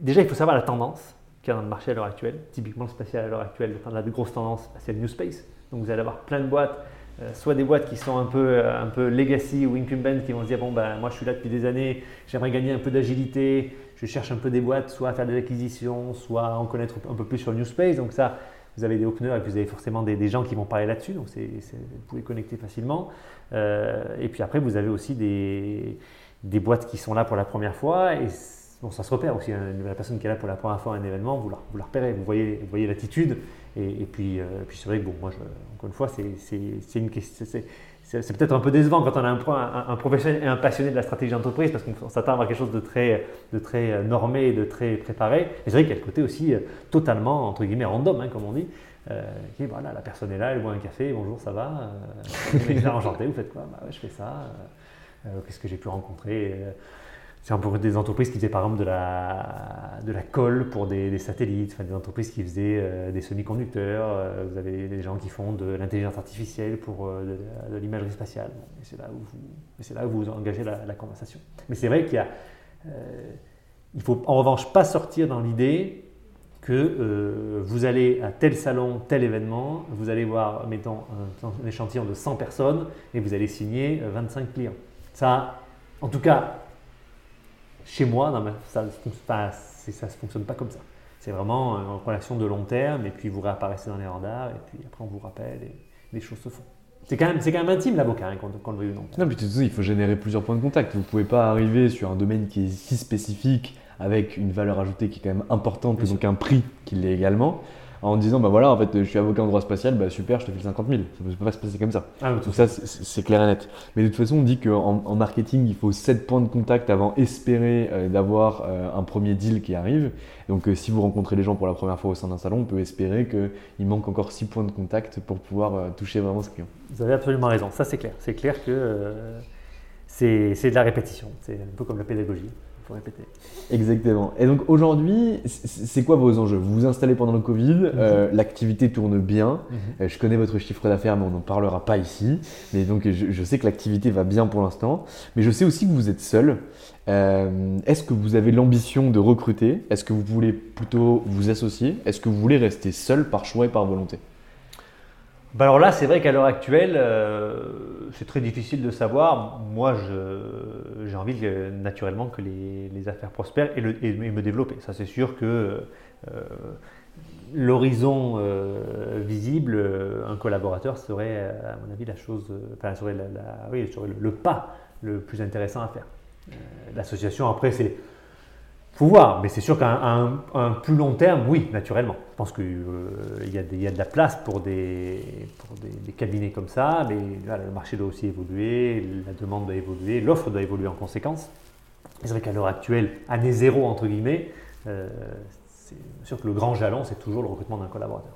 déjà, il faut savoir la tendance qu'il y a dans le marché à l'heure actuelle. Typiquement, le spatial à l'heure actuelle, la grosse tendance, bah, c'est le New Space. Donc, vous allez avoir plein de boîtes, soit des boîtes qui sont un peu, un peu legacy ou incumbent, qui vont se dire Bon, ben, moi, je suis là depuis des années, j'aimerais gagner un peu d'agilité, je cherche un peu des boîtes, soit à faire des acquisitions, soit à en connaître un peu plus sur le New Space. Donc, ça vous avez des openers et vous avez forcément des, gens qui vont parler là-dessus, donc vous pouvez connecter facilement. Euh, et puis après, vous avez aussi des, des, boîtes qui sont là pour la première fois, et bon, ça se repère aussi. Hein. la personne qui est là pour la première fois à un événement, vous la, vous la repérez, vous voyez, vous voyez l'attitude, et, puis, euh, puis c'est vrai que, bon, moi, encore une fois, c'est une question c'est peut-être un peu décevant quand on a un, un, professionnel et un passionné de la stratégie d'entreprise parce qu'on s'attend à quelque chose de très, de très euh, normé et de très préparé. Et c'est vrai qu'il y a le côté aussi euh, totalement, entre guillemets, random, hein, comme on dit. Euh, voilà, la personne est là, elle boit un café, bonjour, ça va euh, enchanté, vous faites quoi? Bah, Je fais ça. Qu'est-ce que j'ai pu rencontrer? C'est pour des entreprises qui faisaient par exemple de la, de la colle pour des, satellites, enfin, des entreprises qui faisaient euh, des semi-conducteurs, euh, vous avez des gens qui font de l'intelligence artificielle pour euh, de, l'imagerie spatiale. c'est là, où vous, là où vous engagez la, conversation. Mais c'est vrai qu'il y faut en revanche pas sortir dans l'idée que vous allez à tel salon, tel événement, vous allez voir, mettons, un, un échantillon de 100 personnes et vous allez signer 25 clients. Ça, en tout cas, chez moi, dans ça ne fonctionne pas comme ça. C'est vraiment une relation de long terme, et puis vous réapparaissez dans les radars, et puis après on vous rappelle, et les choses se font. C'est quand, même, quand même intime l'avocat, hein, quand, le veut ou non. Non, mais tout il faut générer plusieurs points de contact. Vous ne pouvez pas arriver sur un domaine qui est si spécifique, avec une valeur ajoutée qui est quand même importante, et donc un prix qui l'est également en disant bah voilà en fait je suis avocat en droit spatial bah super je te file 50 000 ça peut pas se passer comme ça. Ah, tout ça c'est clair et net. Mais de toute façon on dit qu'en en marketing il faut 7 points de contact avant espérer euh, d'avoir euh, un premier deal qui arrive. Donc euh, si vous rencontrez les gens pour la première fois au sein d'un salon on peut espérer qu'il manque encore 6 points de contact pour pouvoir toucher vraiment ce client. Vous avez absolument raison. Ça c'est clair. C'est clair que c'est de la répétition. C'est un peu comme la pédagogie faut répéter. Exactement. Et donc aujourd'hui, c'est quoi vos enjeux? Vous vous installez pendant le Covid, mhm. euh, l'activité tourne bien. Mhm. Euh, je connais votre chiffre d'affaires, mais on n'en parlera pas ici. Mais donc je, sais que l'activité va bien pour l'instant. Mais je sais aussi que vous êtes seul. Euh, est-ce que vous avez l'ambition de recruter? Est-ce que vous voulez plutôt vous associer? Est-ce que vous voulez rester seul par choix et par volonté? Bah alors là, c'est vrai qu'à l'heure actuelle, c'est très difficile de savoir. Moi, j'ai envie naturellement que les, affaires prospèrent et, me développer. Ça, c'est sûr que euh, l'horizon euh, visible, euh, un collaborateur serait, à mon avis, la chose, enfin, serait, oui, serait le, pas le plus intéressant à faire. L'association, après, c'est faut voir, mais c'est sûr qu'à un, plus long terme, oui, naturellement. Pense qu'il euh, y, a de la place pour des, des, cabinets comme ça, mais le marché doit aussi évoluer, la demande doit évoluer, l'offre doit évoluer en conséquence. C'est vrai qu'à l'heure actuelle, année zéro, entre guillemets, euh, c'est sûr que le grand jalon, c'est toujours le recrutement d'un collaborateur.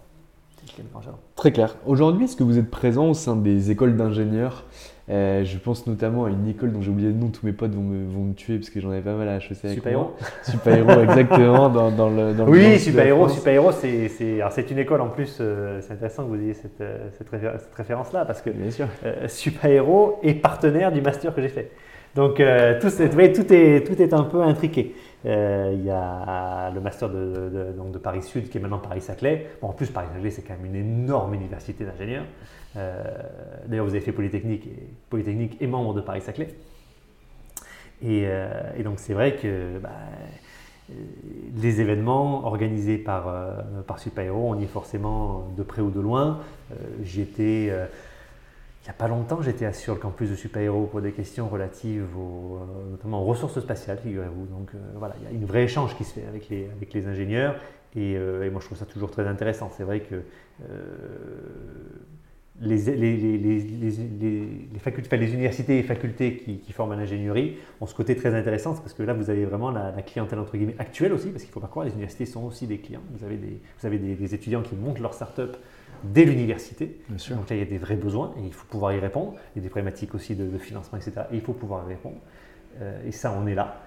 Très clair. Aujourd'hui, est-ce que vous êtes présent au sein des écoles d'ingénieurs? Euh, je pense notamment à une école dont j'ai oublié le nom, tous mes potes vont me, vont me tuer parce que j'en avais pas mal à HEC avec Super Héros Super Héros, exactement. Dans, dans le, dans oui, Super Héros, Super Héros, c'est une école en plus, euh, c'est intéressant que vous ayez cette, euh, cette, référence-là parce que Bien sûr. Super Héros est partenaire du master que j'ai fait. Donc tout, est, tout, est, tout est un peu intriqué. Il y a le master de, donc de Paris Sud qui est maintenant Paris-Saclay. Bon, en plus, Paris-Saclay, c'est quand même une énorme université d'ingénieurs. Euh, d'ailleurs, vous avez fait Polytechnique et Polytechnique est membre de Paris-Saclay. Et, euh, et, donc, c'est vrai que bah, euh, les événements organisés par, par on y est forcément de près ou de loin. j'étais, il n'y a pas longtemps, j'étais sur le campus de Supahero pour des questions relatives notamment aux ressources spatiales, figurez-vous. Donc voilà, il y a une vraie échange qui se fait avec les, ingénieurs. Et, moi, je trouve ça toujours très intéressant. C'est vrai que les, les, les, facultés, les universités et facultés qui, forment l'ingénierie ont ce côté très intéressant parce que là, vous avez vraiment la, clientèle entre guillemets actuelle aussi, parce qu'il ne faut pas croire, les universités sont aussi des clients. Vous avez des, vous avez des, étudiants qui montent leur start-up dès l'université. Donc là, il y a des vrais besoins et il faut pouvoir y répondre. Il y a des problématiques aussi de, financement, etc. Et il faut pouvoir y répondre. Euh, et ça, on est là.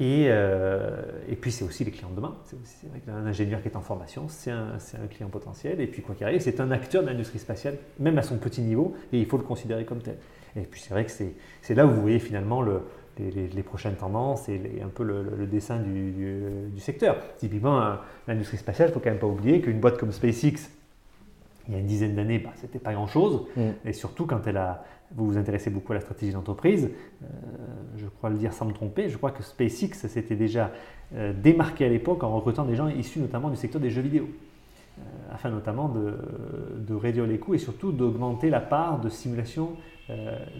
Et, euh, et, puis c'est aussi les clients de demain. C'est vrai qu'un ingénieur qui est en formation, c'est un, client potentiel. Et puis quoi qu'il arrive, c'est un acteur de l'industrie spatiale, même à son petit niveau, et il faut le considérer comme tel. Et puis c'est vrai que c'est là où vous voyez finalement le, les, prochaines tendances et un peu le, dessin du, du, secteur. Typiquement, l'industrie spatiale, il ne faut quand même pas oublier qu'une boîte comme SpaceX, il y a une dizaine d'années, bah, c'était pas grand-chose. Mm. Et surtout quand elle a, vous vous intéressez beaucoup à la stratégie d'entreprise, euh, je crois le dire sans me tromper, je crois que SpaceX s'était déjà euh, démarqué à l'époque en recrutant des gens issus notamment du secteur des jeux vidéo, euh, afin notamment de, réduire les coûts et surtout d'augmenter la part de simulation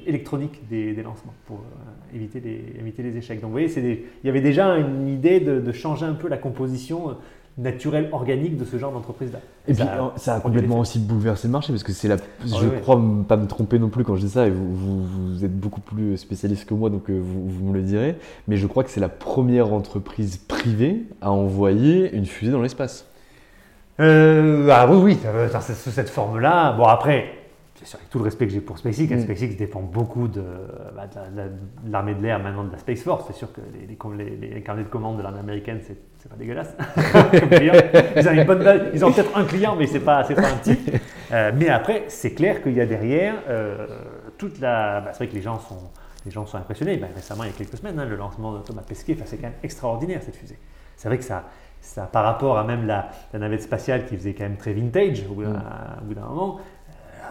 électronique des, lancements pour éviter, les, éviter les échecs. Donc vous voyez, il y avait déjà une idée de, de changer un peu la composition naturel, organique de ce genre d'entreprise-là. Et, puis, ça a complètement aussi bouleversé le marché parce que c'est la. Ah je crois pas me tromper non plus quand je dis ça, et vous, vous, êtes beaucoup plus spécialiste que moi, donc euh, vous, vous, me le direz. Mais je crois que c'est la première entreprise privée à envoyer une fusée dans l'espace. Euh, ah oui, oui, sous cette forme-là. Bon, après, avec tout le respect que j'ai pour SpaceX, mm. SpaceX dépend beaucoup de, bah, de l'armée de l'air, maintenant de la Space Force. C'est sûr que les, les, carnets de commandes de l'armée américaine, c'est pas dégueulasse. ils ont, ils ont peut-être un client, mais c'est pas, pas un petit. Euh, mais après, c'est clair qu'il y a derrière euh, toute la. Bah, c'est vrai que les gens sont, les gens sont impressionnés. Bah, récemment, il y a quelques semaines, hein, le lancement de Thomas Pesquet, c'est quand même extraordinaire cette fusée. C'est vrai que ça, ça, par rapport à même la, navette spatiale qui faisait quand même très vintage au bout d'un mm. moment,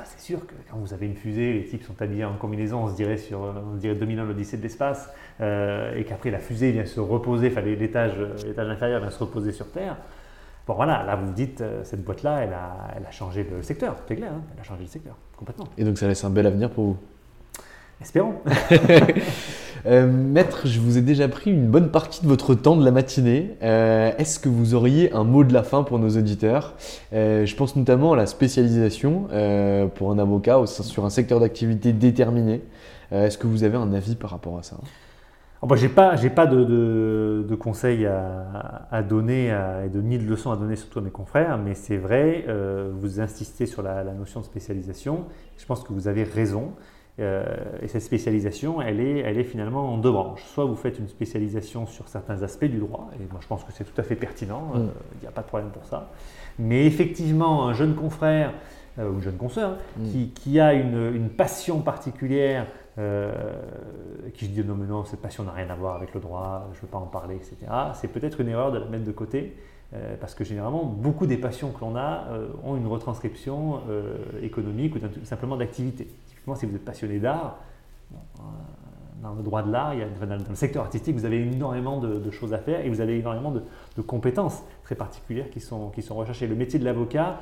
c'est sûr que quand vous avez une fusée, les types sont habillés en combinaison, on se dirait sur on se dirait 2001 l'Odyssée de l'espace, euh, et qu'après la fusée vient se reposer, enfin l'étage, l'étage inférieur vient se reposer sur Terre. Bon voilà, là vous vous dites, euh, cette boîte-là, elle a, elle a changé le secteur, c'est clair, hein, elle a changé le secteur, complètement. Et donc ça laisse un bel avenir pour vous? Espérons. Euh, maître, je vous ai déjà pris une bonne partie de votre temps de la matinée. Euh, Est-ce que vous auriez un mot de la fin pour nos auditeurs Euh, Je pense notamment à la spécialisation pour un avocat sur un secteur d'activité déterminé. Est-ce que vous avez un avis par rapport à ça? Oh, bah, j'ai pas, pas de, de- conseils à, à donner et de ni de leçons à donner surtout à mes confrères, mais c'est vrai, vous insistez sur la notion de spécialisation. Je pense que vous avez raison. Euh, et cette spécialisation, elle est, elle est finalement en deux branches. Soit vous faites une spécialisation sur certains aspects du droit, et moi je pense que c'est tout à fait pertinent, euh, il Mm. n'y a pas de problème pour ça. Mais effectivement, un jeune confrère euh, ou une jeune consoeur Mm. qui, qui a une, une passion particulière, euh, qui se dit non mais non, cette passion n'a rien à voir avec le droit, je ne veux pas en parler, etc. C'est peut-être une erreur de la mettre de côté. euh, parce que généralement, beaucoup des passions que l'on a ont une retranscription économique ou simplement d'activité. Si vous êtes passionné d'art, euh, dans le droit de l'art, dans, le secteur artistique, vous avez énormément de, choses à faire et vous avez énormément de, de compétences très particulières qui sont, qui sont recherchées. Le métier de l'avocat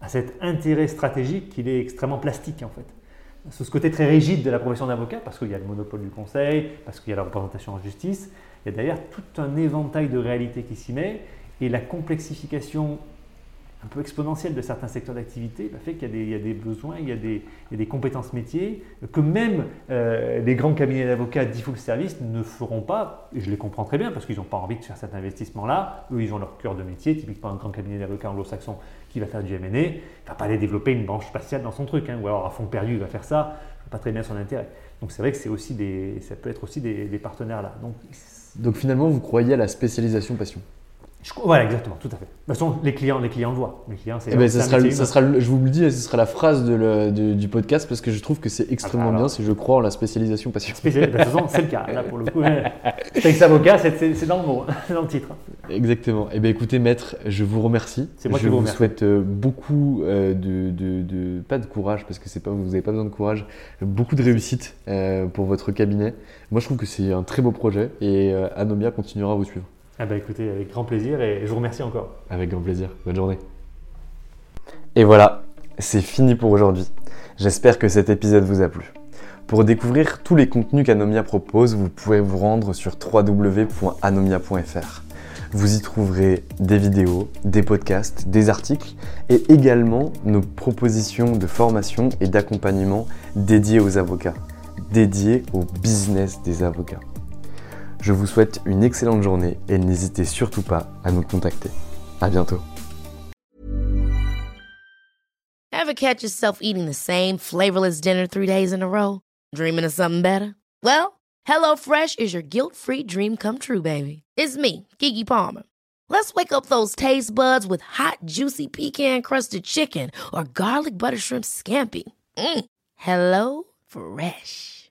a cet intérêt stratégique qu'il est extrêmement plastique en fait. Sous ce côté très rigide de la profession d'avocat, parce qu'il y a le monopole du conseil, parce qu'il y a la représentation en justice, il y a derrière tout un éventail de réalités qui s'y met et la complexification un peu exponentielle de certains secteurs d'activité bah, fait qu'il y, a des- besoins, il y a des, compétences métiers que même euh, les grands cabinets d'avocats dits full service ne feront pas, et je les comprends très bien parce qu'ils n'ont pas envie de faire cet investissement-là. Eux, ils ont leur cœur de métier, typiquement un grand cabinet d'avocats anglo-saxon qui va faire du M&A, il ne va pas aller développer une branche spatiale dans son truc, hein, ou alors à fond perdu, il va faire ça, pas très bien son intérêt. Donc c'est vrai que aussi ça peut être aussi des, des partenaires là. Donc Donc finalement, vous croyez à la spécialisation passion? Je- voilà, exactement, tout à fait. De toute façon, les clients, les clients le voient. Les clients, c'est Eh ben, ça sera, le- ça sera le- je vous le dis, ce sera la phrase de le- de- du podcast parce que je trouve que c'est extrêmement alors. bien si je crois en la spécialisation passion. Spécial- de toute façon, c'est le cas. Là, pour le coup, texte avocat, c'est- dans le mot, dans le titre. Exactement. Eh bien, écoutez, maître, je vous remercie. C'est moi je qui vous vous souhaite euh, beaucoup euh, de, de- de- pas de courage parce que c'est pas, vous n'avez pas besoin de courage, beaucoup de réussite euh, pour votre cabinet. Moi, je trouve que c'est un très beau projet et Anomia continuera à vous suivre. Ah bah écoutez, avec grand plaisir et je vous remercie encore. Avec grand plaisir. Bonne journée. Et voilà, c'est fini pour aujourd'hui. J'espère que cet épisode vous a plu. Pour découvrir tous les contenus qu'Anomia propose, vous pouvez vous rendre sur www.anomia.fr. Vous y trouverez des vidéos, des podcasts, des articles et également nos propositions de formation et d'accompagnement dédiées aux avocats, dédiées au business des avocats. Je vous souhaite une excellente journée et n'hésitez surtout pas à nous contacter. À bientôt. Ever catch yourself eating the same flavorless dinner three days in a row? Dreaming of something better? Well, HelloFresh is your guilt-free dream come true, baby. It's me, Kiki Palmer. Let's wake up those taste buds with hot, juicy pecan-crusted chicken or garlic butter shrimp scampi. Mm. Hello Fresh.